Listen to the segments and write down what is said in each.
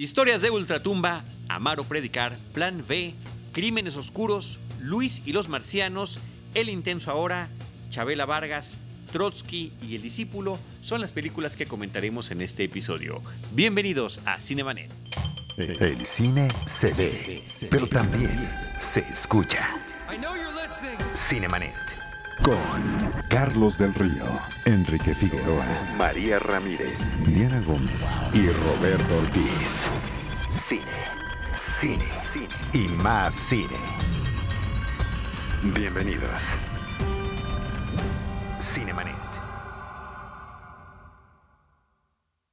Historias de Ultratumba, Amar o Predicar, Plan B, Crímenes Oscuros, Luis y los Marcianos, El Intenso Ahora, Chabela Vargas, Trotsky y El Discípulo son las películas que comentaremos en este episodio. Bienvenidos a Cinemanet. El cine se ve, pero también se escucha. Cinemanet. Con Carlos del Río, Enrique Figueroa, María Ramírez, Diana Gómez y Roberto Ortiz. Cine, cine, cine y más cine. Bienvenidos. Cinemanet.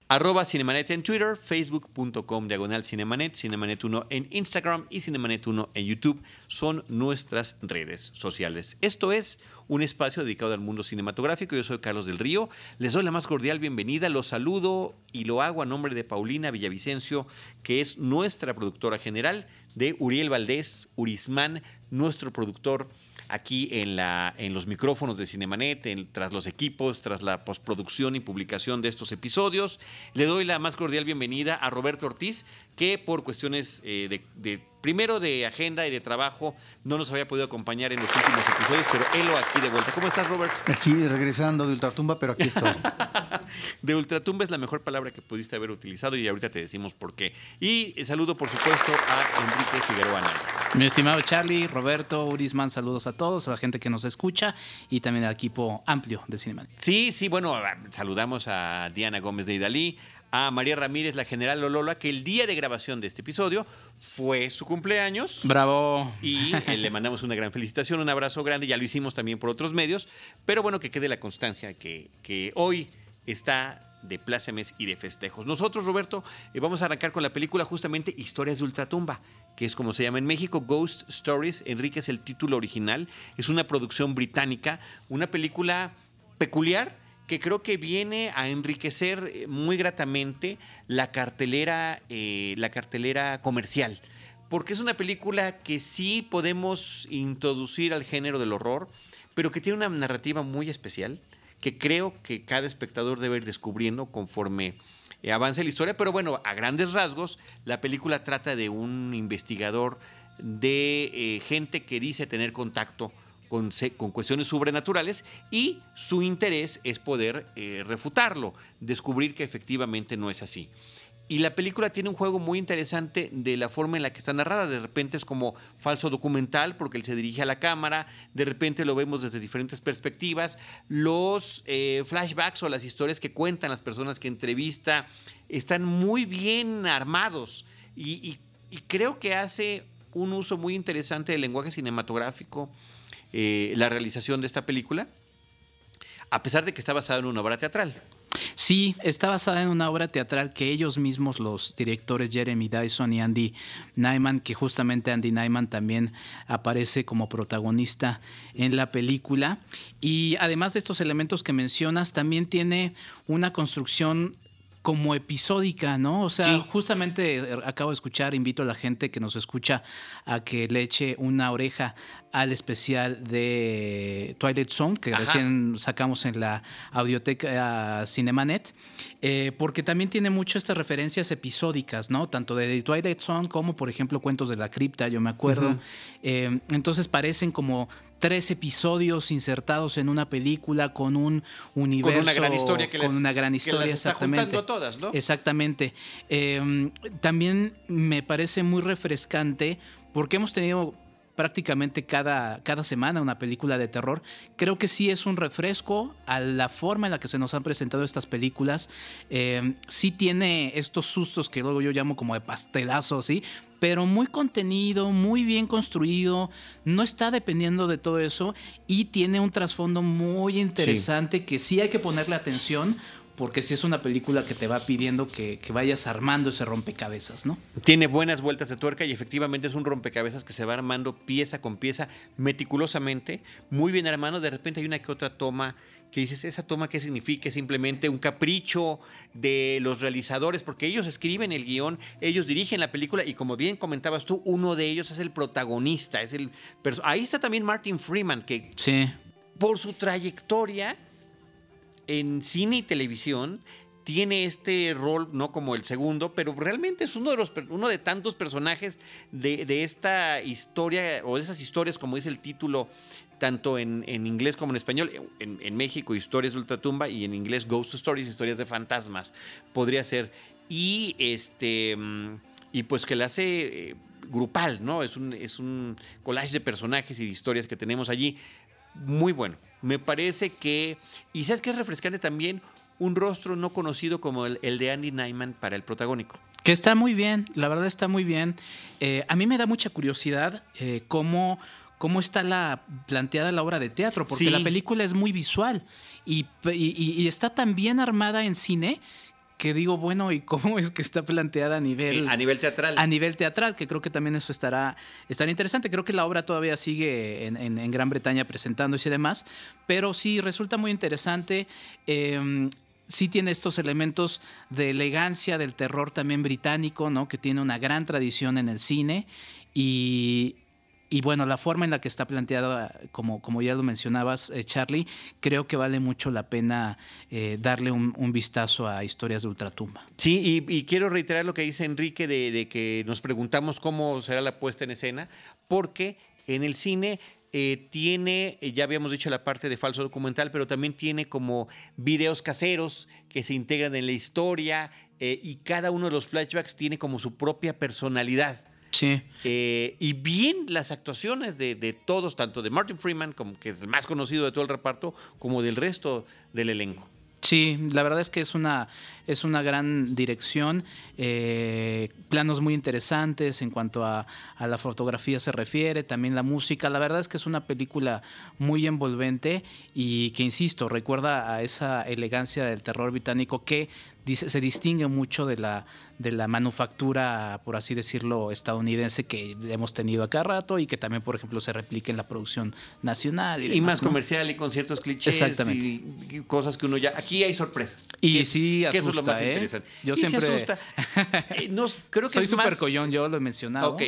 Arroba Cinemanet en Twitter, facebook.com diagonal Cinemanet, Cinemanet 1 en Instagram y Cinemanet 1 en YouTube son nuestras redes sociales. Esto es un espacio dedicado al mundo cinematográfico. Yo soy Carlos del Río. Les doy la más cordial bienvenida. Los saludo y lo hago a nombre de Paulina Villavicencio, que es nuestra productora general, de Uriel Valdés, Urismán, nuestro productor aquí en, la, en los micrófonos de Cinemanet, tras los equipos, tras la postproducción y publicación de estos episodios. Le doy la más cordial bienvenida a Roberto Ortiz, que por cuestiones eh, de, primero de agenda y de trabajo no nos había podido acompañar en los últimos episodios, pero él aquí de vuelta. ¿Cómo estás, Robert? Aquí regresando de Ultratumba, pero aquí estoy. de Ultratumba es la mejor palabra que pudiste haber utilizado y ahorita te decimos por qué. Y saludo, por supuesto, a Enrique Figueroa. Mi estimado Charlie, Roberto, Urisman, saludos a todos, a la gente que nos escucha y también al equipo amplio de Cinema. Sí, sí, bueno, saludamos a Diana Gómez de Idalí, a María Ramírez, la general Lolola, que el día de grabación de este episodio fue su cumpleaños. Bravo. Y eh, le mandamos una gran felicitación, un abrazo grande, ya lo hicimos también por otros medios, pero bueno, que quede la constancia que, que hoy está de plácemes y de festejos. Nosotros, Roberto, eh, vamos a arrancar con la película justamente Historias de Ultratumba, que es como se llama en México, Ghost Stories. Enrique es el título original. Es una producción británica, una película peculiar que creo que viene a enriquecer eh, muy gratamente la cartelera, eh, la cartelera comercial. Porque es una película que sí podemos introducir al género del horror, pero que tiene una narrativa muy especial, que creo que cada espectador debe ir descubriendo conforme eh, avance la historia. Pero bueno, a grandes rasgos, la película trata de un investigador de gente que dice tener contacto con, cuestiones sobrenaturales y su interés es poder eh, refutarlo, descubrir que efectivamente no es así. Y la película tiene un juego muy interesante de la forma en la que está narrada. De repente es como falso documental porque él se dirige a la cámara, de repente lo vemos desde diferentes perspectivas. Los eh, flashbacks o las historias que cuentan las personas que entrevista están muy bien armados y creo que hace un uso muy interesante del lenguaje cinematográfico eh, la realización de esta película, a pesar de que está basada en una obra teatral. Sí, está basada en una obra teatral que ellos mismos, los directores Jeremy Dyson y Andy Nyman, que justamente Andy Nyman también aparece como protagonista en la película. Y además de estos elementos que mencionas, también tiene una construcción como episódica, ¿no? O sea, justamente eh, acabo de escuchar, invito a la gente que nos escucha a que le eche una oreja al especial de Twilight Zone, que recién sacamos en la audioteca Cinemanet, eh, porque también tiene mucho estas referencias episódicas, ¿no? Tanto de Twilight Zone como, por ejemplo, Cuentos de la Cripta, yo me acuerdo. Eh, entonces parecen como tres episodios insertados en una película con un universo. Con una gran historia que Con una gran historia, exactamente. todas, ¿no? Exactamente. Em, también me parece muy refrescante porque hemos tenido prácticamente cada, cada semana una película de terror. Creo que sí es un refresco a la forma en la que se nos han presentado estas películas. Em, sí tiene estos sustos que luego yo llamo como de pastelazo, ¿sí? pero muy contenido, muy bien construido, no está dependiendo de todo eso y tiene un trasfondo muy interesante que sí hay que ponerle atención porque sí es una película que te va pidiendo que, vayas armando ese rompecabezas, ¿no? Tiene buenas vueltas de tuerca y efectivamente es un rompecabezas que se va armando pieza con pieza, meticulosamente, muy bien armado. De repente hay una que otra toma que dices, ¿esa toma qué significa? ¿Es simplemente un capricho de los realizadores? Porque ellos escriben el guion, ellos dirigen la película y como bien comentabas tú, uno de ellos es el protagonista, es el... Ahí está también Martin Freeman, que por su trayectoria en cine y televisión tiene este rol, no como el segundo, pero realmente es uno de, los, uno de tantos personajes de, esta historia, o de esas historias, como dice el título, tanto en, inglés como en español, en, México, historias de ultratumba, y en inglés, Ghost Stories, historias de fantasmas, podría ser. Y este. Y pues que la hace. Eh, grupal, ¿no? Es un, es un collage de personajes y de historias que tenemos allí. Muy bueno. Me parece que. Y sabes que es refrescante también un rostro no conocido como el, de Andy Nyman para el protagónico. Que está muy bien, la verdad está muy bien. Eh, a mí me da mucha curiosidad eh, cómo, cómo está la, planteada la obra de teatro, porque la película es muy visual y, está tan bien armada en cine que digo, bueno, ¿y cómo es que está planteada a nivel... Eh, a nivel teatral. A nivel teatral, que creo que también eso estará, estará interesante. Creo que la obra todavía sigue en, Gran Bretaña presentándose y demás, pero sí resulta muy interesante sí tiene estos elementos de elegancia del terror también británico, ¿no? Que tiene una gran tradición en el cine y, bueno, la forma en la que está planteada, como, como ya lo mencionabas, eh, Charlie, creo que vale mucho la pena eh, darle un, vistazo a historias de ultratumba. Sí, y, quiero reiterar lo que dice Enrique de, que nos preguntamos cómo será la puesta en escena, porque en el cine eh, tiene, ya habíamos dicho la parte de falso documental, pero también tiene como videos caseros que se integran en la historia y cada uno de los flashbacks tiene como su propia personalidad. Sí. y bien las actuaciones de, de, todos, tanto de Martin Freeman, como que es el más conocido de todo el reparto, como del resto del elenco. Sí, la verdad es que es una, es una gran dirección, eh, planos muy interesantes en cuanto a, a, la fotografía se refiere, también la música. La verdad es que es una película muy envolvente y que, insisto, recuerda a esa elegancia del terror británico que se distingue mucho de la, de la manufactura, por así decirlo, estadounidense que hemos tenido acá rato y que también, por ejemplo, se replica en la producción nacional. Y, más comercial y con ciertos clichés y cosas que uno ya... Aquí hay sorpresas. Y sí, asusta, eso es lo más ¿eh? interesante. Yo siempre... Se asusta. Eh, creo que Soy súper collón, yo lo he mencionado. Ok.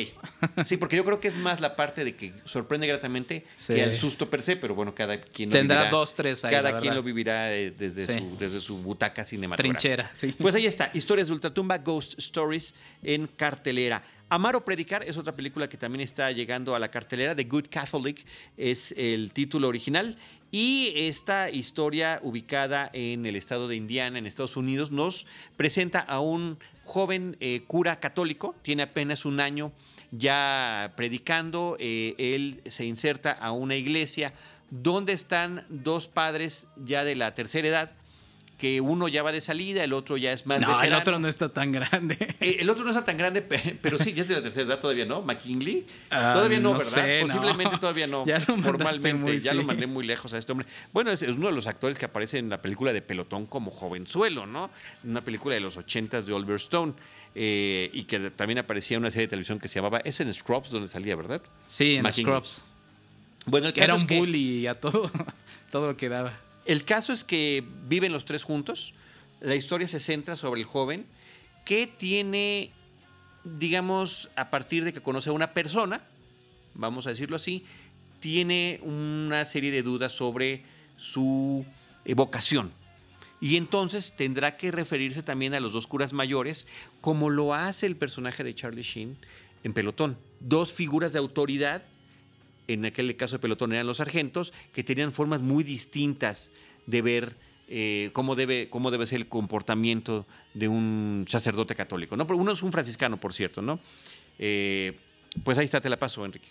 Sí, porque yo creo que es más la parte de que sorprende gratamente que el susto per se, pero bueno, cada quien lo Tendrá dos, tres ahí, Cada quien lo vivirá eh, desde, su, desde su butaca cinematográfica. Trinchera, sí. Pues ahí está, Historias de Ultratumba, Ghost Stories en cartelera. Amar o Predicar es otra película que también está llegando a la cartelera. The Good Catholic es el título original. Y esta historia ubicada en el estado de Indiana, en Estados Unidos, nos presenta a un joven eh, cura católico, tiene apenas un año ya predicando, eh, él se inserta a una iglesia donde están dos padres ya de la tercera edad que uno ya va de salida, el otro ya es más no, el otro no está tan grande. Eh, el otro no está tan grande, pero sí, ya es de la tercera edad todavía, ¿no? McKinley. Ah, todavía no, ¿verdad? Posiblemente todavía no. ya lo Formalmente, ya lo mandé muy lejos a este hombre. Bueno, es, uno de los actores que aparece en la película de Pelotón como jovenzuelo, ¿no? Una película de los ochentas de Oliver Stone. Eh, y que también aparecía en una serie de televisión que se llamaba Es en Scrubs, donde salía, ¿verdad? Sí, en Scrubs. Bueno, el caso Era un bully a todo, todo lo que daba. El caso es que viven los tres juntos. La historia se centra sobre el joven que tiene, digamos, a partir de que conoce a una persona, vamos a decirlo así, tiene una serie de dudas sobre su vocación. Y entonces tendrá que referirse también a los dos curas mayores, como lo hace el personaje de Charlie Sheen en Pelotón. Dos figuras de autoridad en aquel caso de pelotón eran los sargentos, que tenían formas muy distintas de ver eh, cómo, debe, cómo debe ser el comportamiento de un sacerdote católico. ¿no? Uno es un franciscano, por cierto, ¿no? Eh, pues ahí está, te la paso, Enrique.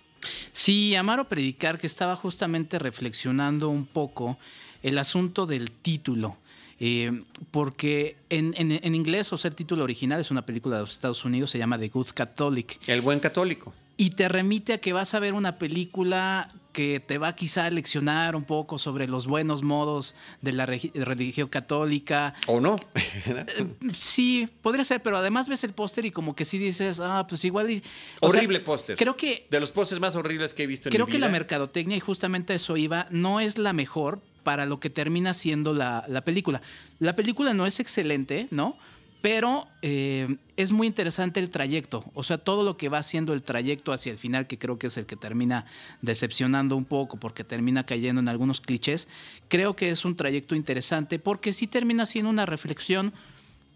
Sí, Amaro Predicar, que estaba justamente reflexionando un poco el asunto del título. Eh, porque en, en, inglés, o sea, el título original es una película de los Estados Unidos, se llama The Good Catholic. El buen católico y te remite a que vas a ver una película que te va quizá a leccionar un poco sobre los buenos modos de la religión católica. ¿O no? Eh, sí, podría ser, pero además ves el póster y como que sí dices, ah, pues igual... Y, Horrible póster. Creo que... De los pósters más horribles que he visto en Creo mi vida. que la mercadotecnia, y justamente eso iba, no es la mejor para lo que termina siendo la, la película. La película no es excelente, ¿no? Pero eh, es muy interesante el trayecto, o sea, todo lo que va haciendo el trayecto hacia el final, que creo que es el que termina decepcionando un poco porque termina cayendo en algunos clichés, creo que es un trayecto interesante porque sí termina siendo una reflexión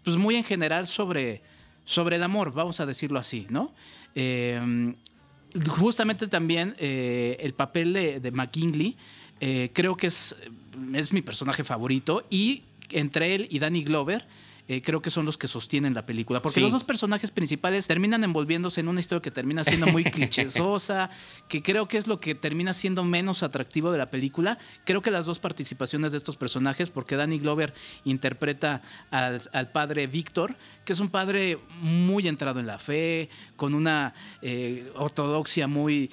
pues muy en general sobre, sobre el amor, vamos a decirlo así, ¿no? Eh, justamente también eh, el papel de, de McKinley creo que es, es mi personaje favorito y entre él y Danny Glover eh, creo que son los que sostienen la película. Porque Sí. los dos personajes principales terminan envolviéndose en una historia que termina siendo muy clichésosa, que creo que es lo que termina siendo menos atractivo de la película. Creo que las dos participaciones de estos personajes, porque Danny Glover interpreta al, al padre Víctor, que es un padre muy entrado en la fe, con una eh, ortodoxia muy...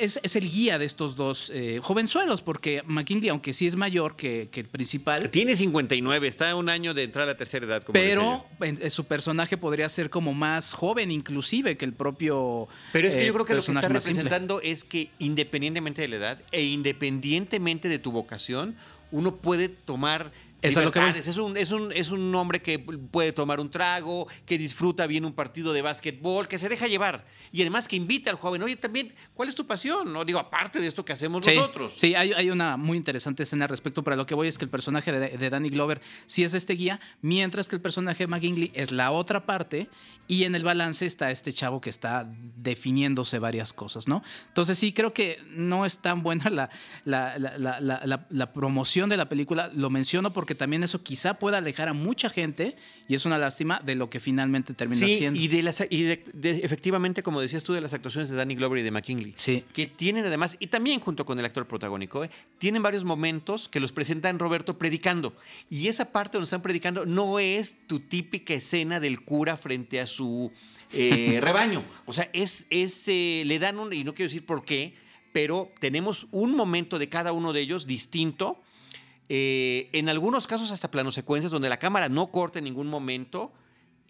Es, es el guía de estos dos eh, jovenzuelos, porque McKinley, aunque sí es mayor que, que el principal, Tiene 59, está a un año de entrar a la tercera edad. Como pero en- en su personaje podría ser como más joven inclusive que el propio Pero es que eh, yo creo que lo que está simple. representando es que independientemente de la edad e independientemente de tu vocación, uno puede tomar Es a lo que. Es un, es, un, es un hombre que puede tomar un trago, que disfruta bien un partido de básquetbol, que se deja llevar. Y además que invita al joven, oye, también, ¿cuál es tu pasión? No digo, aparte de esto que hacemos Sí, nosotros. Sí, hay, hay una muy interesante escena al respecto, pero lo que voy es que el personaje de, de Danny Glover sí es este guía, mientras que el personaje de McGinley es la otra parte y en el balance está este chavo que está definiéndose varias cosas, ¿no? Entonces sí, creo que no es tan buena la, la, la- la- la- la- la promoción de la película, lo menciono porque también eso quizá pueda alejar a mucha gente y es una lástima de lo que finalmente termina Sí, siendo. y, de las, y de- de- efectivamente, como decías tú, de las actuaciones de Danny Glover y de McKinley. Sí. Que tienen además, y también junto con el actor protagónico, ¿eh? tienen varios momentos que los presentan Roberto predicando. Y esa parte donde están predicando no es tu típica escena del cura frente a su eh, rebaño. O sea, es, es eh, le dan un, y no quiero decir por qué, pero tenemos un momento de cada uno de ellos distinto. Eh, en algunos casos hasta planos secuencias donde la cámara no corta en ningún momento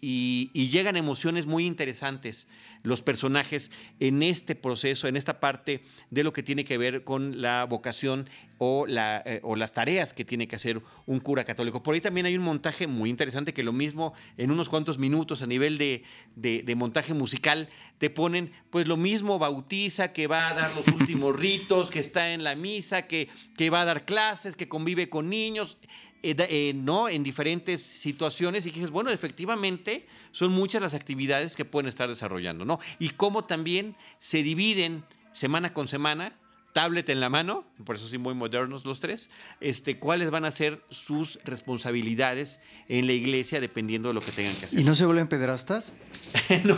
y, y llegan emociones muy interesantes los personajes en este proceso, en esta parte de lo que tiene que ver con la vocación o, la, eh, o las tareas que tiene que hacer un cura católico. Por ahí también hay un montaje muy interesante que lo mismo en unos cuantos minutos a nivel de, de- de montaje musical te ponen pues lo mismo bautiza, que va a dar los últimos ritos, que está en la misa, que, que va a dar clases, que convive con niños eh, eh, ¿no? en diferentes situaciones y que dices, bueno, efectivamente son muchas las actividades que pueden estar desarrollando, ¿no? Y cómo también se dividen semana con semana, tablet en la mano, por eso sí muy modernos los tres, este, cuáles van a ser sus responsabilidades en la iglesia dependiendo de lo que tengan que hacer. ¿Y no se vuelven pederastas? no,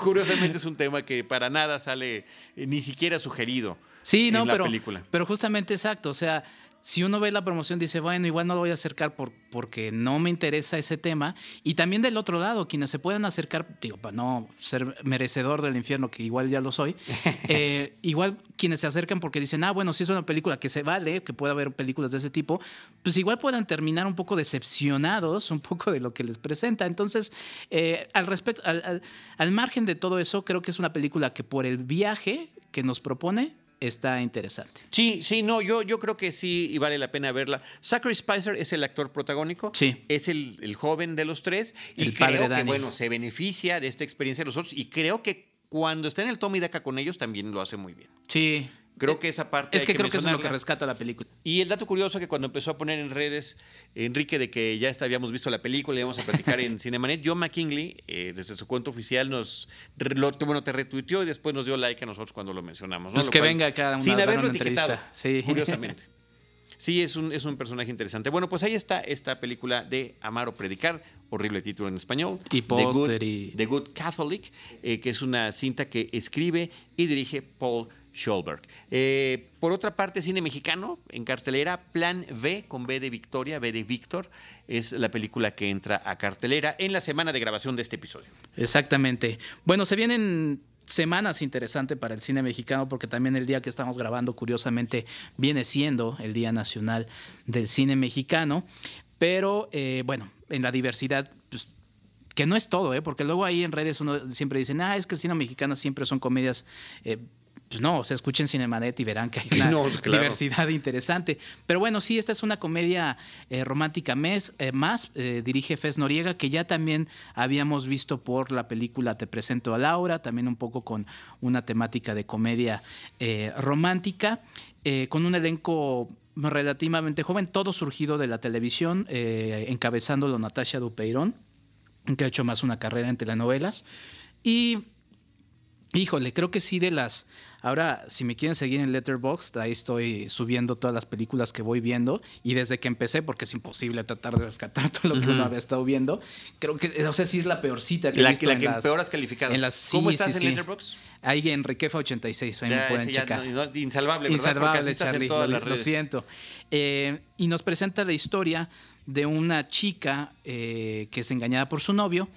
curiosamente es un tema que para nada sale eh, ni siquiera sugerido Sí, no, en la pero, película. pero justamente exacto. O sea, si uno ve la promoción, dice, bueno, igual no lo voy a acercar por, porque no me interesa ese tema. Y también del otro lado, quienes se puedan acercar, digo, para no ser merecedor del infierno, que igual ya lo soy, eh, igual quienes se acercan porque dicen, ah, bueno, si es una película que se vale, que puede haber películas de ese tipo, pues igual puedan terminar un poco decepcionados, un poco de lo que les presenta. Entonces, eh, al respecto, al, al- al margen de todo eso, creo que es una película que por el viaje que nos propone, está interesante. Sí, sí, no, yo, yo creo que sí y vale la pena verla. Zachary Spicer es el actor protagónico, Sí. es el, el joven de los tres y El padre que, bueno, se beneficia de esta experiencia de los otros y creo que cuando está en el Tommy Daca con ellos también lo hace muy bien. Sí. Creo que esa parte Es hay que creo que eso es lo que rescata la película. Y el dato curioso que cuando empezó a poner en redes Enrique de que ya está- habíamos visto la película y íbamos a platicar en Cinemanet, John McKinley, eh, desde su cuenta oficial, nos lo- bueno, te retuiteó y después nos dio like a nosotros cuando lo mencionamos. ¿no? Pues Lo que cual- venga acá una- Sin haberlo una etiquetado. Sí. curiosamente. Sí, es un, es un personaje interesante. Bueno, pues ahí está esta película de Amar o Predicar, horrible título en español. Y póster y- The Good Catholic, eh, que es una cinta que escribe y dirige Paul Schulberg. Eh, por otra parte, cine mexicano, en cartelera, Plan V, con B de Victoria, B de Víctor, es la película que entra a cartelera en la semana de grabación de este episodio. Exactamente. Bueno, se vienen semanas interesantes para el cine mexicano porque también el día que estamos grabando, curiosamente, viene siendo el Día Nacional del Cine Mexicano. Pero eh, bueno, en la diversidad, pues, que no es todo, ¿eh? porque luego ahí en redes uno siempre dice, ah, es que el cine mexicano siempre son comedias. eh, pues no, o sea, escuchen Cinemanet y verán que hay una No, claro. diversidad interesante. Pero bueno, sí, esta es una comedia eh, romántica mes, eh, más, eh, dirige Fez Noriega, que ya también habíamos visto por la película Te presento a Laura, también un poco con una temática de comedia romántica, con un elenco relativamente joven, todo surgido de la televisión, encabezándolo Natasha Dupeirón. que ha hecho más una carrera en telenovelas. Y Híjole, creo que sí de las... Ahora, si me quieren seguir en Letterboxd, ahí estoy subiendo todas las películas que voy viendo y desde que empecé, porque es imposible tratar de rescatar todo lo que uno había estado viendo, creo que, o sea, sí es la peorcita que la, he visto la en que las, peor has calificado. en las- ¿Cómo sí, estás sí, en. Letterboxd? Ahí en Requefa86, ahí me Ya, pueden checar. no- no- insalvable, ¿verdad? Insalvable, estás en Charlie. todas lo, las lo redes. siento. Eh, y nos presenta la historia de una chica eh, que es engañada por su novio,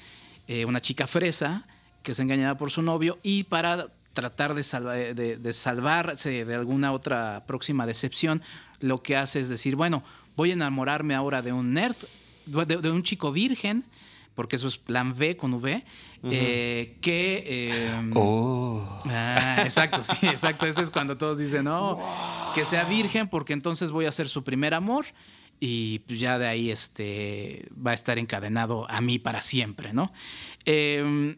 eh, una chica fresa que es engañada por su novio y para tratar de, salva- de- de salvarse de alguna otra próxima decepción, lo que hace es decir, bueno, voy a enamorarme ahora de un nerd, de, de un chico virgen, porque eso es plan B con V, eh, que... eh, Oh. Ah, exacto, sí, exacto. Ese es cuando todos dicen, no, que sea virgen porque entonces voy a ser su primer amor y pues ya de ahí este, va a estar encadenado a mí para siempre, ¿no? Eh,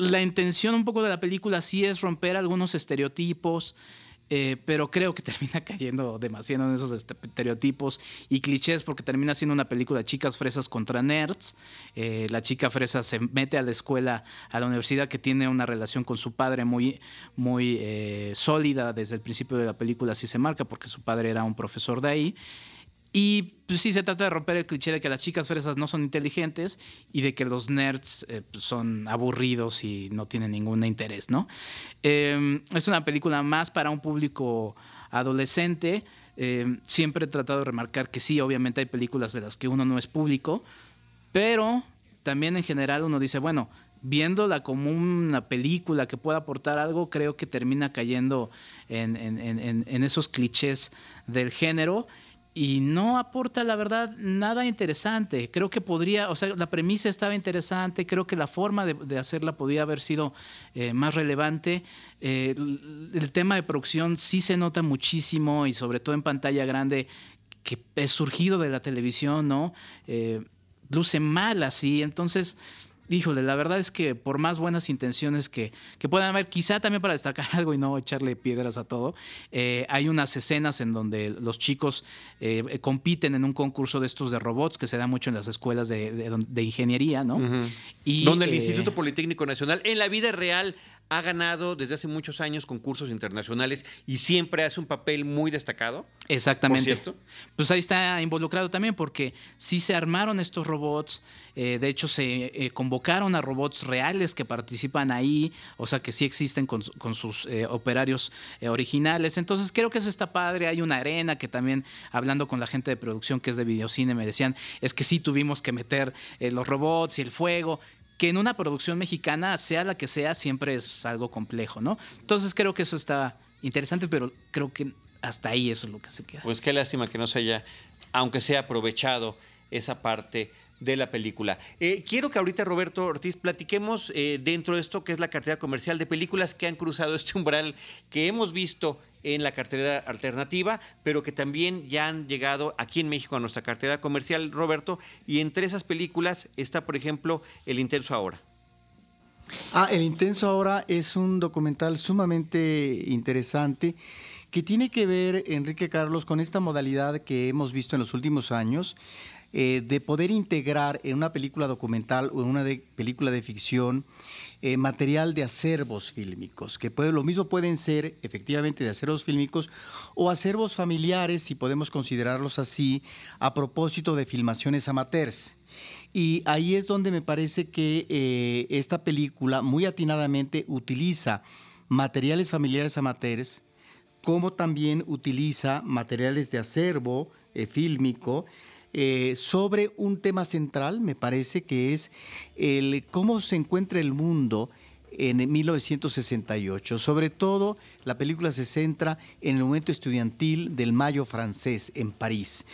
la intención un poco de la película sí es romper algunos estereotipos, eh, pero creo que termina cayendo demasiado en esos este- estereotipos y clichés porque termina siendo una película de chicas fresas contra nerds. Eh, la chica fresa se mete a la escuela, a la universidad que tiene una relación con su padre muy, muy eh, sólida desde el principio de la película, así se marca porque su padre era un profesor de ahí. Y pues sí se trata de romper el cliché de que las chicas fresas no son inteligentes y de que los nerds eh, pues, son aburridos y no tienen ningún interés, ¿no? Eh, es una película más para un público adolescente. Eh, siempre he tratado de remarcar que sí, obviamente hay películas de las que uno no es público, pero también en general uno dice, bueno, viéndola como una película que pueda aportar algo, creo que termina cayendo en, en- en- en- en esos clichés del género y no aporta, la verdad, nada interesante. Creo que podría, o sea, la premisa estaba interesante, creo que la forma de, hacerla podía haber sido eh, más relevante. Eh, el, el tema de producción sí se nota muchísimo y sobre todo en pantalla grande que es surgido de la televisión, ¿no? Eh, luce mal así, entonces... Híjole, la verdad es que por más buenas intenciones que, que puedan haber, quizá también para destacar algo y no echarle piedras a todo, eh, hay unas escenas en donde los chicos eh, compiten en un concurso de estos de robots que se da mucho en las escuelas de, de- de ingeniería, ¿no? Y, donde el eh, Instituto Politécnico Nacional en la vida real ha ganado desde hace muchos años concursos internacionales y siempre hace un papel muy destacado. Exactamente. Por cierto. Pues ahí está involucrado también porque sí se armaron estos robots, eh, de hecho se eh, convocaron a robots reales que participan ahí, o sea que sí existen con, con sus eh, operarios eh, originales, entonces creo que eso está padre, hay una arena que también hablando con la gente de producción que es de videocine me decían, es que sí tuvimos que meter eh, los robots y el fuego, que en una producción mexicana, sea la que sea, siempre es algo complejo, ¿no? Entonces creo que eso está interesante, pero creo que hasta ahí eso es lo que se queda. Pues qué lástima que no se haya, aunque sea aprovechado esa parte de la película. Eh, quiero que ahorita, Roberto Ortiz, platiquemos eh, dentro de esto que es la cartera comercial de películas que han cruzado este umbral que hemos visto en la cartera alternativa, pero que también ya han llegado aquí en México a nuestra cartera comercial, Roberto. Y entre esas películas está, por ejemplo, El Intenso Ahora. Ah, El Intenso ahora es un documental sumamente interesante que tiene que ver, Enrique Carlos, con esta modalidad que hemos visto en los últimos años eh, de poder integrar en una película documental o en una película de ficción eh, material de acervos fílmicos, que puede, lo mismo pueden ser efectivamente de acervos fílmicos o acervos familiares, si podemos considerarlos así, a propósito de filmaciones amateurs. Y ahí es donde me parece que eh, esta película muy atinadamente utiliza materiales familiares amateurs, como también utiliza materiales de acervo eh, fílmico eh, sobre un tema central, me parece que es el cómo se encuentra el mundo en 1968. Sobre todo, la película se centra en el momento estudiantil del Mayo francés en París.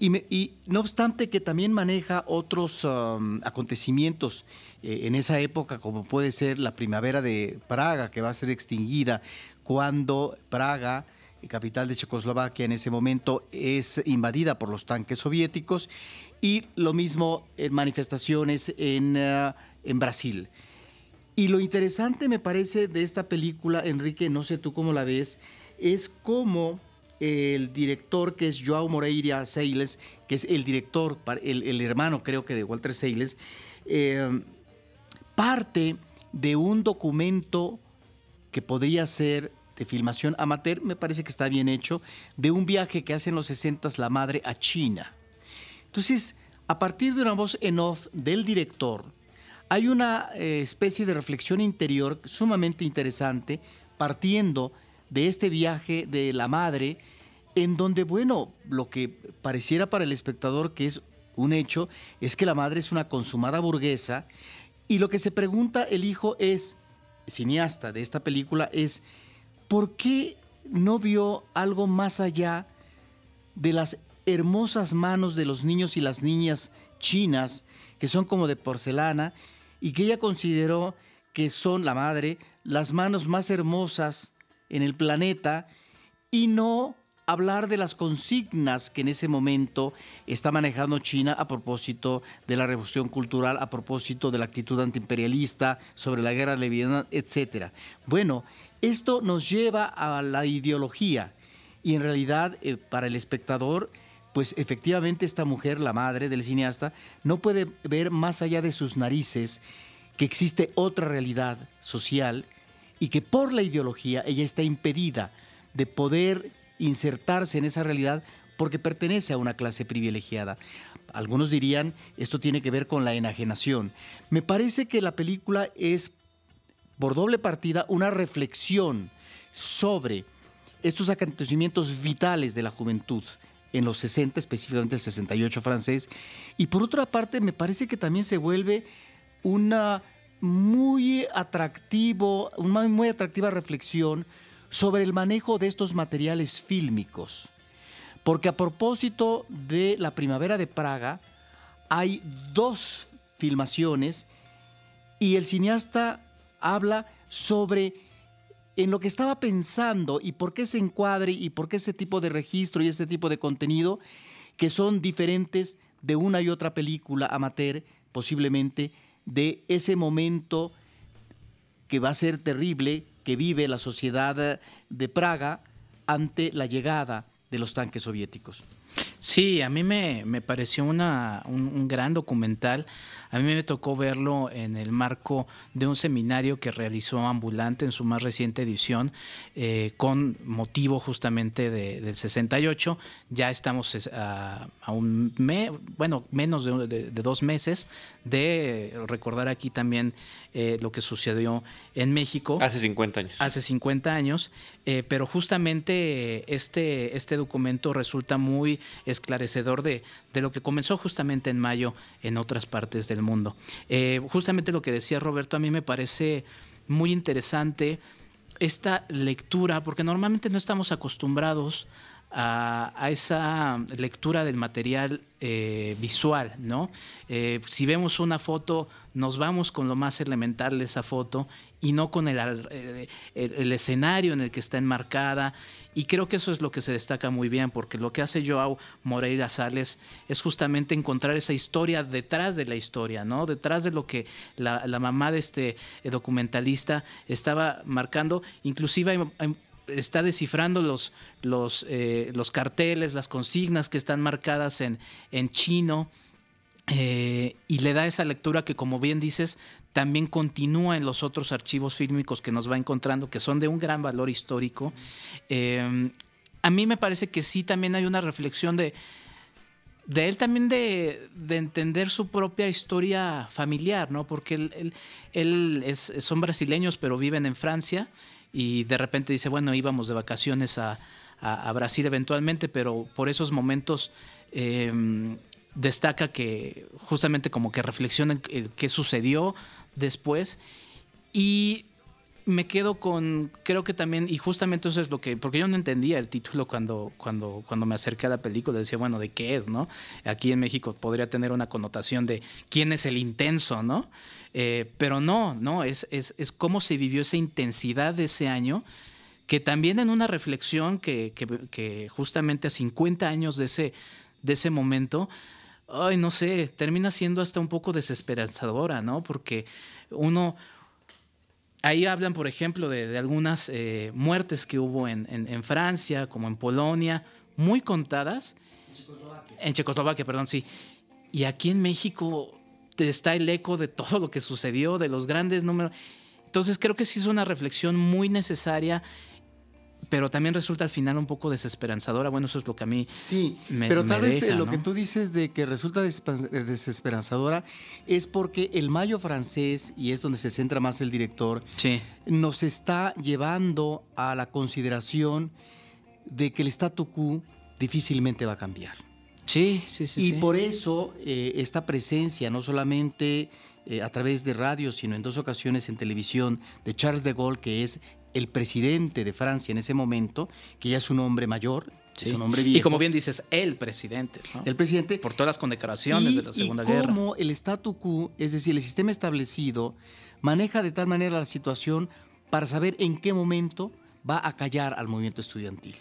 Y, no obstante que también maneja otros um, acontecimientos eh, en esa época, como puede ser la primavera de Praga, que va a ser extinguida, cuando Praga, capital de Checoslovaquia en ese momento, es invadida por los tanques soviéticos, y lo mismo en manifestaciones en, ah, en Brasil. Y lo interesante me parece de esta película, Enrique, no sé tú cómo la ves, es cómo el director que es Joao Moreira Seiles, que es el director, el, el hermano creo que de Walter Seiles, eh, parte de un documento que podría ser de filmación amateur, me parece que está bien hecho, de un viaje que hace en los 60 la madre a China. Entonces, a partir de una voz en off del director, hay una eh, especie de reflexión interior sumamente interesante, partiendo de este viaje de la madre, en donde, bueno, lo que pareciera para el espectador que es un hecho, es que la madre es una consumada burguesa, y lo que se pregunta el hijo es, cineasta de esta película, es, ¿por qué no vio algo más allá de las hermosas manos de los niños y las niñas chinas, que son como de porcelana, y que ella consideró que son la madre las manos más hermosas en el planeta, y no hablar de las consignas que en ese momento está manejando China a propósito de la revolución cultural, a propósito de la actitud antiimperialista, sobre la guerra de Vietnam, etc. Bueno, esto nos lleva a la ideología y en realidad eh, para el espectador, pues efectivamente esta mujer, la madre del cineasta, no puede ver más allá de sus narices que existe otra realidad social y que por la ideología ella está impedida de poder insertarse en esa realidad porque pertenece a una clase privilegiada. Algunos dirían, esto tiene que ver con la enajenación. Me parece que la película es, por doble partida, una reflexión sobre estos acontecimientos vitales de la juventud en los 60, específicamente el 68 francés. Y por otra parte, me parece que también se vuelve una muy atractivo, una muy atractiva reflexión sobre el manejo de estos materiales fílmicos. Porque a propósito de la primavera de Praga, hay dos filmaciones y el cineasta habla sobre en lo que estaba pensando y por qué ese encuadre y por qué ese tipo de registro y ese tipo de contenido que son diferentes de una y otra película amateur, posiblemente de ese momento que va a ser terrible que vive la sociedad de Praga ante la llegada de los tanques soviéticos. Sí, a mí me, pareció una, un, gran documental. A mí me tocó verlo en el marco de un seminario que realizó Ambulante en su más reciente edición, eh, con motivo justamente del 68. Ya estamos a, un mes, bueno, menos de, dos meses de recordar aquí también eh, lo que sucedió en México. Hace 50 años. Hace 50 años, eh, pero justamente este, este documento resulta muy esclarecedor de, de, lo que comenzó justamente en mayo en otras partes del mundo. Eh, justamente lo que decía Roberto a mí me parece muy interesante esta lectura, porque normalmente no estamos acostumbrados a, esa lectura del material eh, visual, ¿no? Eh, si vemos una foto, nos vamos con lo más elemental de esa foto y no con el, el, escenario en el que está enmarcada. Y creo que eso es lo que se destaca muy bien, porque lo que hace Joao Moreira Sales es justamente encontrar esa historia detrás de la historia, ¿no? Detrás de lo que la, mamá de este eh, documentalista estaba marcando. Inclusive está descifrando los, los, eh, los carteles, las consignas que están marcadas en, en chino. Eh, y le da esa lectura que, como bien dices, también continúa en los otros archivos fílmicos que nos va encontrando, que son de un gran valor histórico. Eh, a mí me parece que sí también hay una reflexión de, de él también de, entender su propia historia familiar, ¿no? Porque él, él, son brasileños, pero viven en Francia y de repente dice, bueno, íbamos de vacaciones a, Brasil eventualmente, pero por esos momentos eh, destaca que justamente como que reflexiona en qué sucedió después y me quedo con, creo que también, y justamente eso es lo que, porque yo no entendía el título cuando, cuando, cuando me acerqué a la película, decía, bueno, ¿de qué es, no? Aquí en México podría tener una connotación de quién es el intenso, ¿no? Eh, pero no, no, es, es, es, cómo se vivió esa intensidad de ese año, que también en una reflexión que, que, que justamente a 50 años de ese, de ese momento, ay, no sé, termina siendo hasta un poco desesperanzadora, ¿no? Porque uno, ahí hablan, por ejemplo, de, algunas eh, muertes que hubo en, Francia, como en Polonia, muy contadas. En Checoslovaquia. En Checoslovaquia, perdón, sí. Y aquí en México, está el eco de todo lo que sucedió, de los grandes números. Entonces creo que sí es una reflexión muy necesaria pero también resulta al final un poco desesperanzadora. Bueno, eso es lo que a mí sí, pero tal vez eh, lo que tú dices de que resulta desesperanzadora es porque el mayo francés, y es donde se centra más el director, nos está llevando a la consideración de que el statu quo difícilmente va a cambiar. Sí, sí, sí. Y por eso eh, esta presencia, no solamente eh, a través de radio, sino en dos ocasiones en televisión, de Charles de Gaulle, que es el presidente de Francia en ese momento, que ya es un hombre mayor, es un hombre viejo. Y como bien dices, el presidente. El presidente. Por todas las condecoraciones de la Segunda Guerra. Y cómo el statu quo, es decir, el sistema establecido, maneja de tal manera la situación para saber en qué momento va a callar al movimiento estudiantil.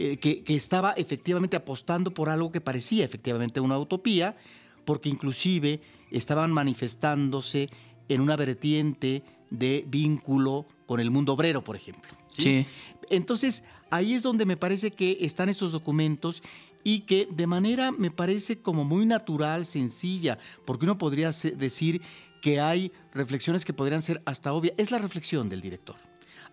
Eh, que, que, estaba efectivamente apostando por algo que parecía efectivamente una utopía, porque inclusive estaban manifestándose en una vertiente de vínculo con el mundo obrero, por ejemplo. ¿sí? Entonces, ahí es donde me parece que están estos documentos y que de manera me parece como muy natural, sencilla, porque uno podría decir que hay reflexiones que podrían ser hasta obvias, es la reflexión del director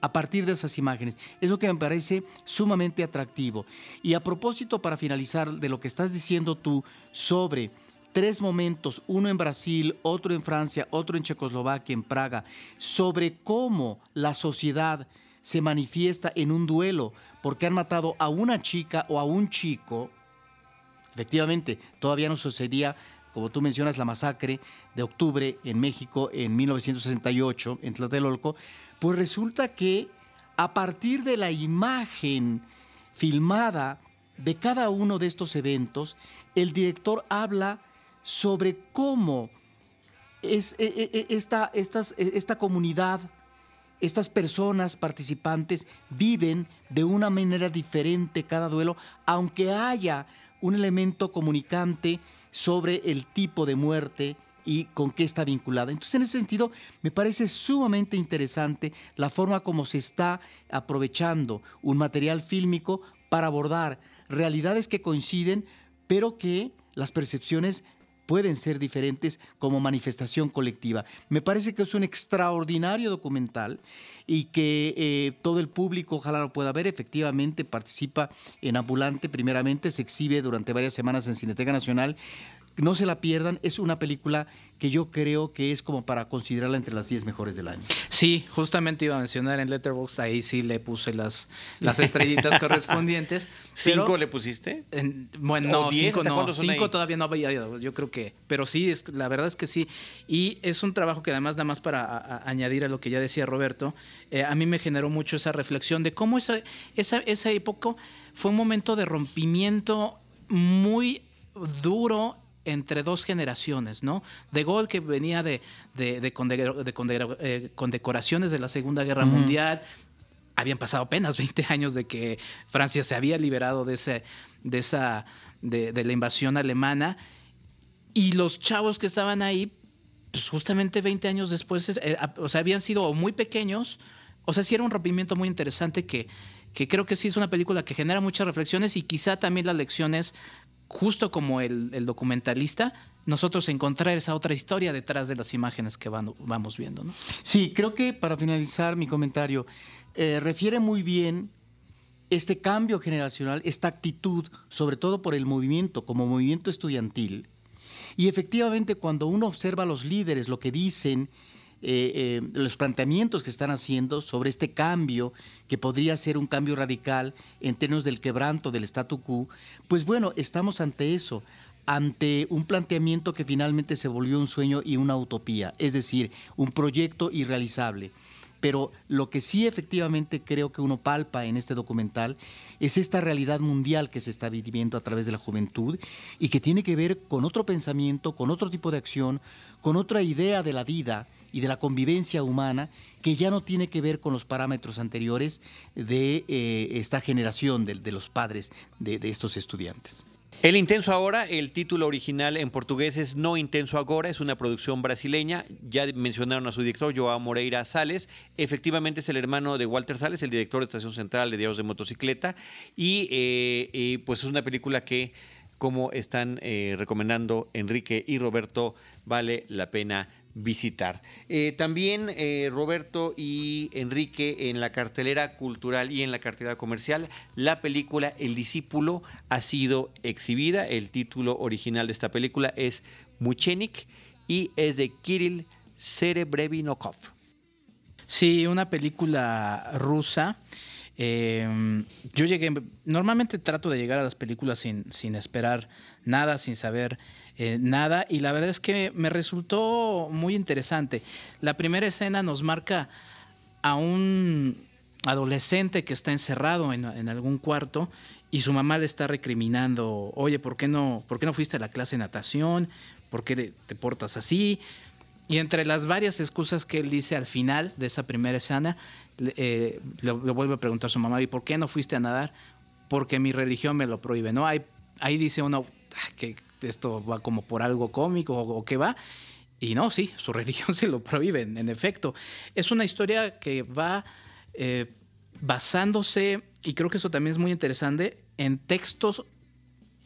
a partir de esas imágenes. Es lo que me parece sumamente atractivo. Y a propósito, para finalizar, de lo que estás diciendo tú sobre tres momentos, uno en Brasil, otro en Francia, otro en Checoslovaquia, en Praga, sobre cómo la sociedad se manifiesta en un duelo porque han matado a una chica o a un chico. Efectivamente, todavía no sucedía, como tú mencionas, la masacre de octubre en México en 1968, en Tlatelolco, pues resulta que a partir de la imagen filmada de cada uno de estos eventos, el director habla sobre cómo es, e, e, e, esta, esta comunidad, estas personas participantes viven de una manera diferente cada duelo, aunque haya un elemento comunicante sobre el tipo de muerte y con qué está vinculada. Entonces, en ese sentido, me parece sumamente interesante la forma como se está aprovechando un material fílmico para abordar realidades que coinciden, pero que las percepciones pueden ser diferentes como manifestación colectiva. Me parece que es un extraordinario documental y que eh, todo el público ojalá lo pueda ver. Efectivamente, participa en Ambulante, primeramente, se exhibe durante varias semanas en Cineteca Nacional. No se la pierdan, es una película que yo creo que es como para considerarla entre las 10 mejores del año. Sí, justamente iba a mencionar en Letterboxd, ahí sí le puse las, las estrellitas correspondientes. ¿Cinco le pusiste? bueno, no, cinco no, cinco todavía no había, yo creo que, pero sí, es, la verdad es que sí. Y es un trabajo que además, nada más para añadir a lo que ya decía Roberto, eh, a mí me generó mucho esa reflexión de cómo esa, esa, esa época fue un momento de rompimiento muy duro entre dos generaciones, ¿no? De Gaulle, que venía de, de, de, eh, condecoraciones de la Segunda Guerra Mundial, habían pasado apenas 20 años de que Francia se había liberado de, ese, de, esa, de, la invasión alemana, y los chavos que estaban ahí, pues justamente 20 años después, eh, o sea, habían sido muy pequeños, o sea, sí era un rompimiento muy interesante que, que creo que sí es una película que genera muchas reflexiones y quizá también las lecciones justo como el, documentalista, nosotros encontrar esa otra historia detrás de las imágenes que vamos viendo. ¿no? Sí, creo que para finalizar mi comentario, eh, refiere muy bien este cambio generacional, esta actitud, sobre todo por el movimiento como movimiento estudiantil. Y efectivamente cuando uno observa a los líderes, lo que dicen, eh, eh, los planteamientos que están haciendo sobre este cambio, que podría ser un cambio radical en términos del quebranto del statu quo, pues bueno, estamos ante eso, ante un planteamiento que finalmente se volvió un sueño y una utopía, es decir, un proyecto irrealizable. Pero lo que sí efectivamente creo que uno palpa en este documental es esta realidad mundial que se está viviendo a través de la juventud y que tiene que ver con otro pensamiento, con otro tipo de acción, con otra idea de la vida y de la convivencia humana que ya no tiene que ver con los parámetros anteriores de eh, esta generación de, los padres de, estos estudiantes. El Intenso Ahora, el título original en portugués es No Intenso Agora, es una producción brasileña. Ya mencionaron a su director, Joao Moreira Sales. Efectivamente es el hermano de Walter Sales, el director de Estación Central de Diarios de Motocicleta. Y eh, pues es una película que como están eh, recomendando Enrique y Roberto, vale la pena visitar. Eh, también eh, Roberto y Enrique en la cartelera cultural y en la cartelera comercial, la película El discípulo ha sido exhibida. El título original de esta película es Muchenik y es de Kirill Serebrevinokov. Sí, una película rusa. Em, yo llegué, normalmente trato de llegar a las películas sin, sin esperar nada, sin saber eh, nada, y la verdad es que me resultó muy interesante. La primera escena nos marca a un adolescente que está encerrado en, algún cuarto y su mamá le está recriminando, oye, ¿por qué no, por qué no fuiste a la clase de natación? ¿Por qué te portas así? Y entre las varias excusas que él dice al final de esa primera escena, eh, le, vuelve a preguntar a su mamá, ¿y por qué no fuiste a nadar? Porque mi religión me lo prohíbe, ¿no? Ahí, ahí dice uno ah, que esto va como por algo cómico o, qué va. Y no, sí, su religión se lo prohíbe, en, efecto. Es una historia que va eh, basándose, y creo que eso también es muy interesante, en textos,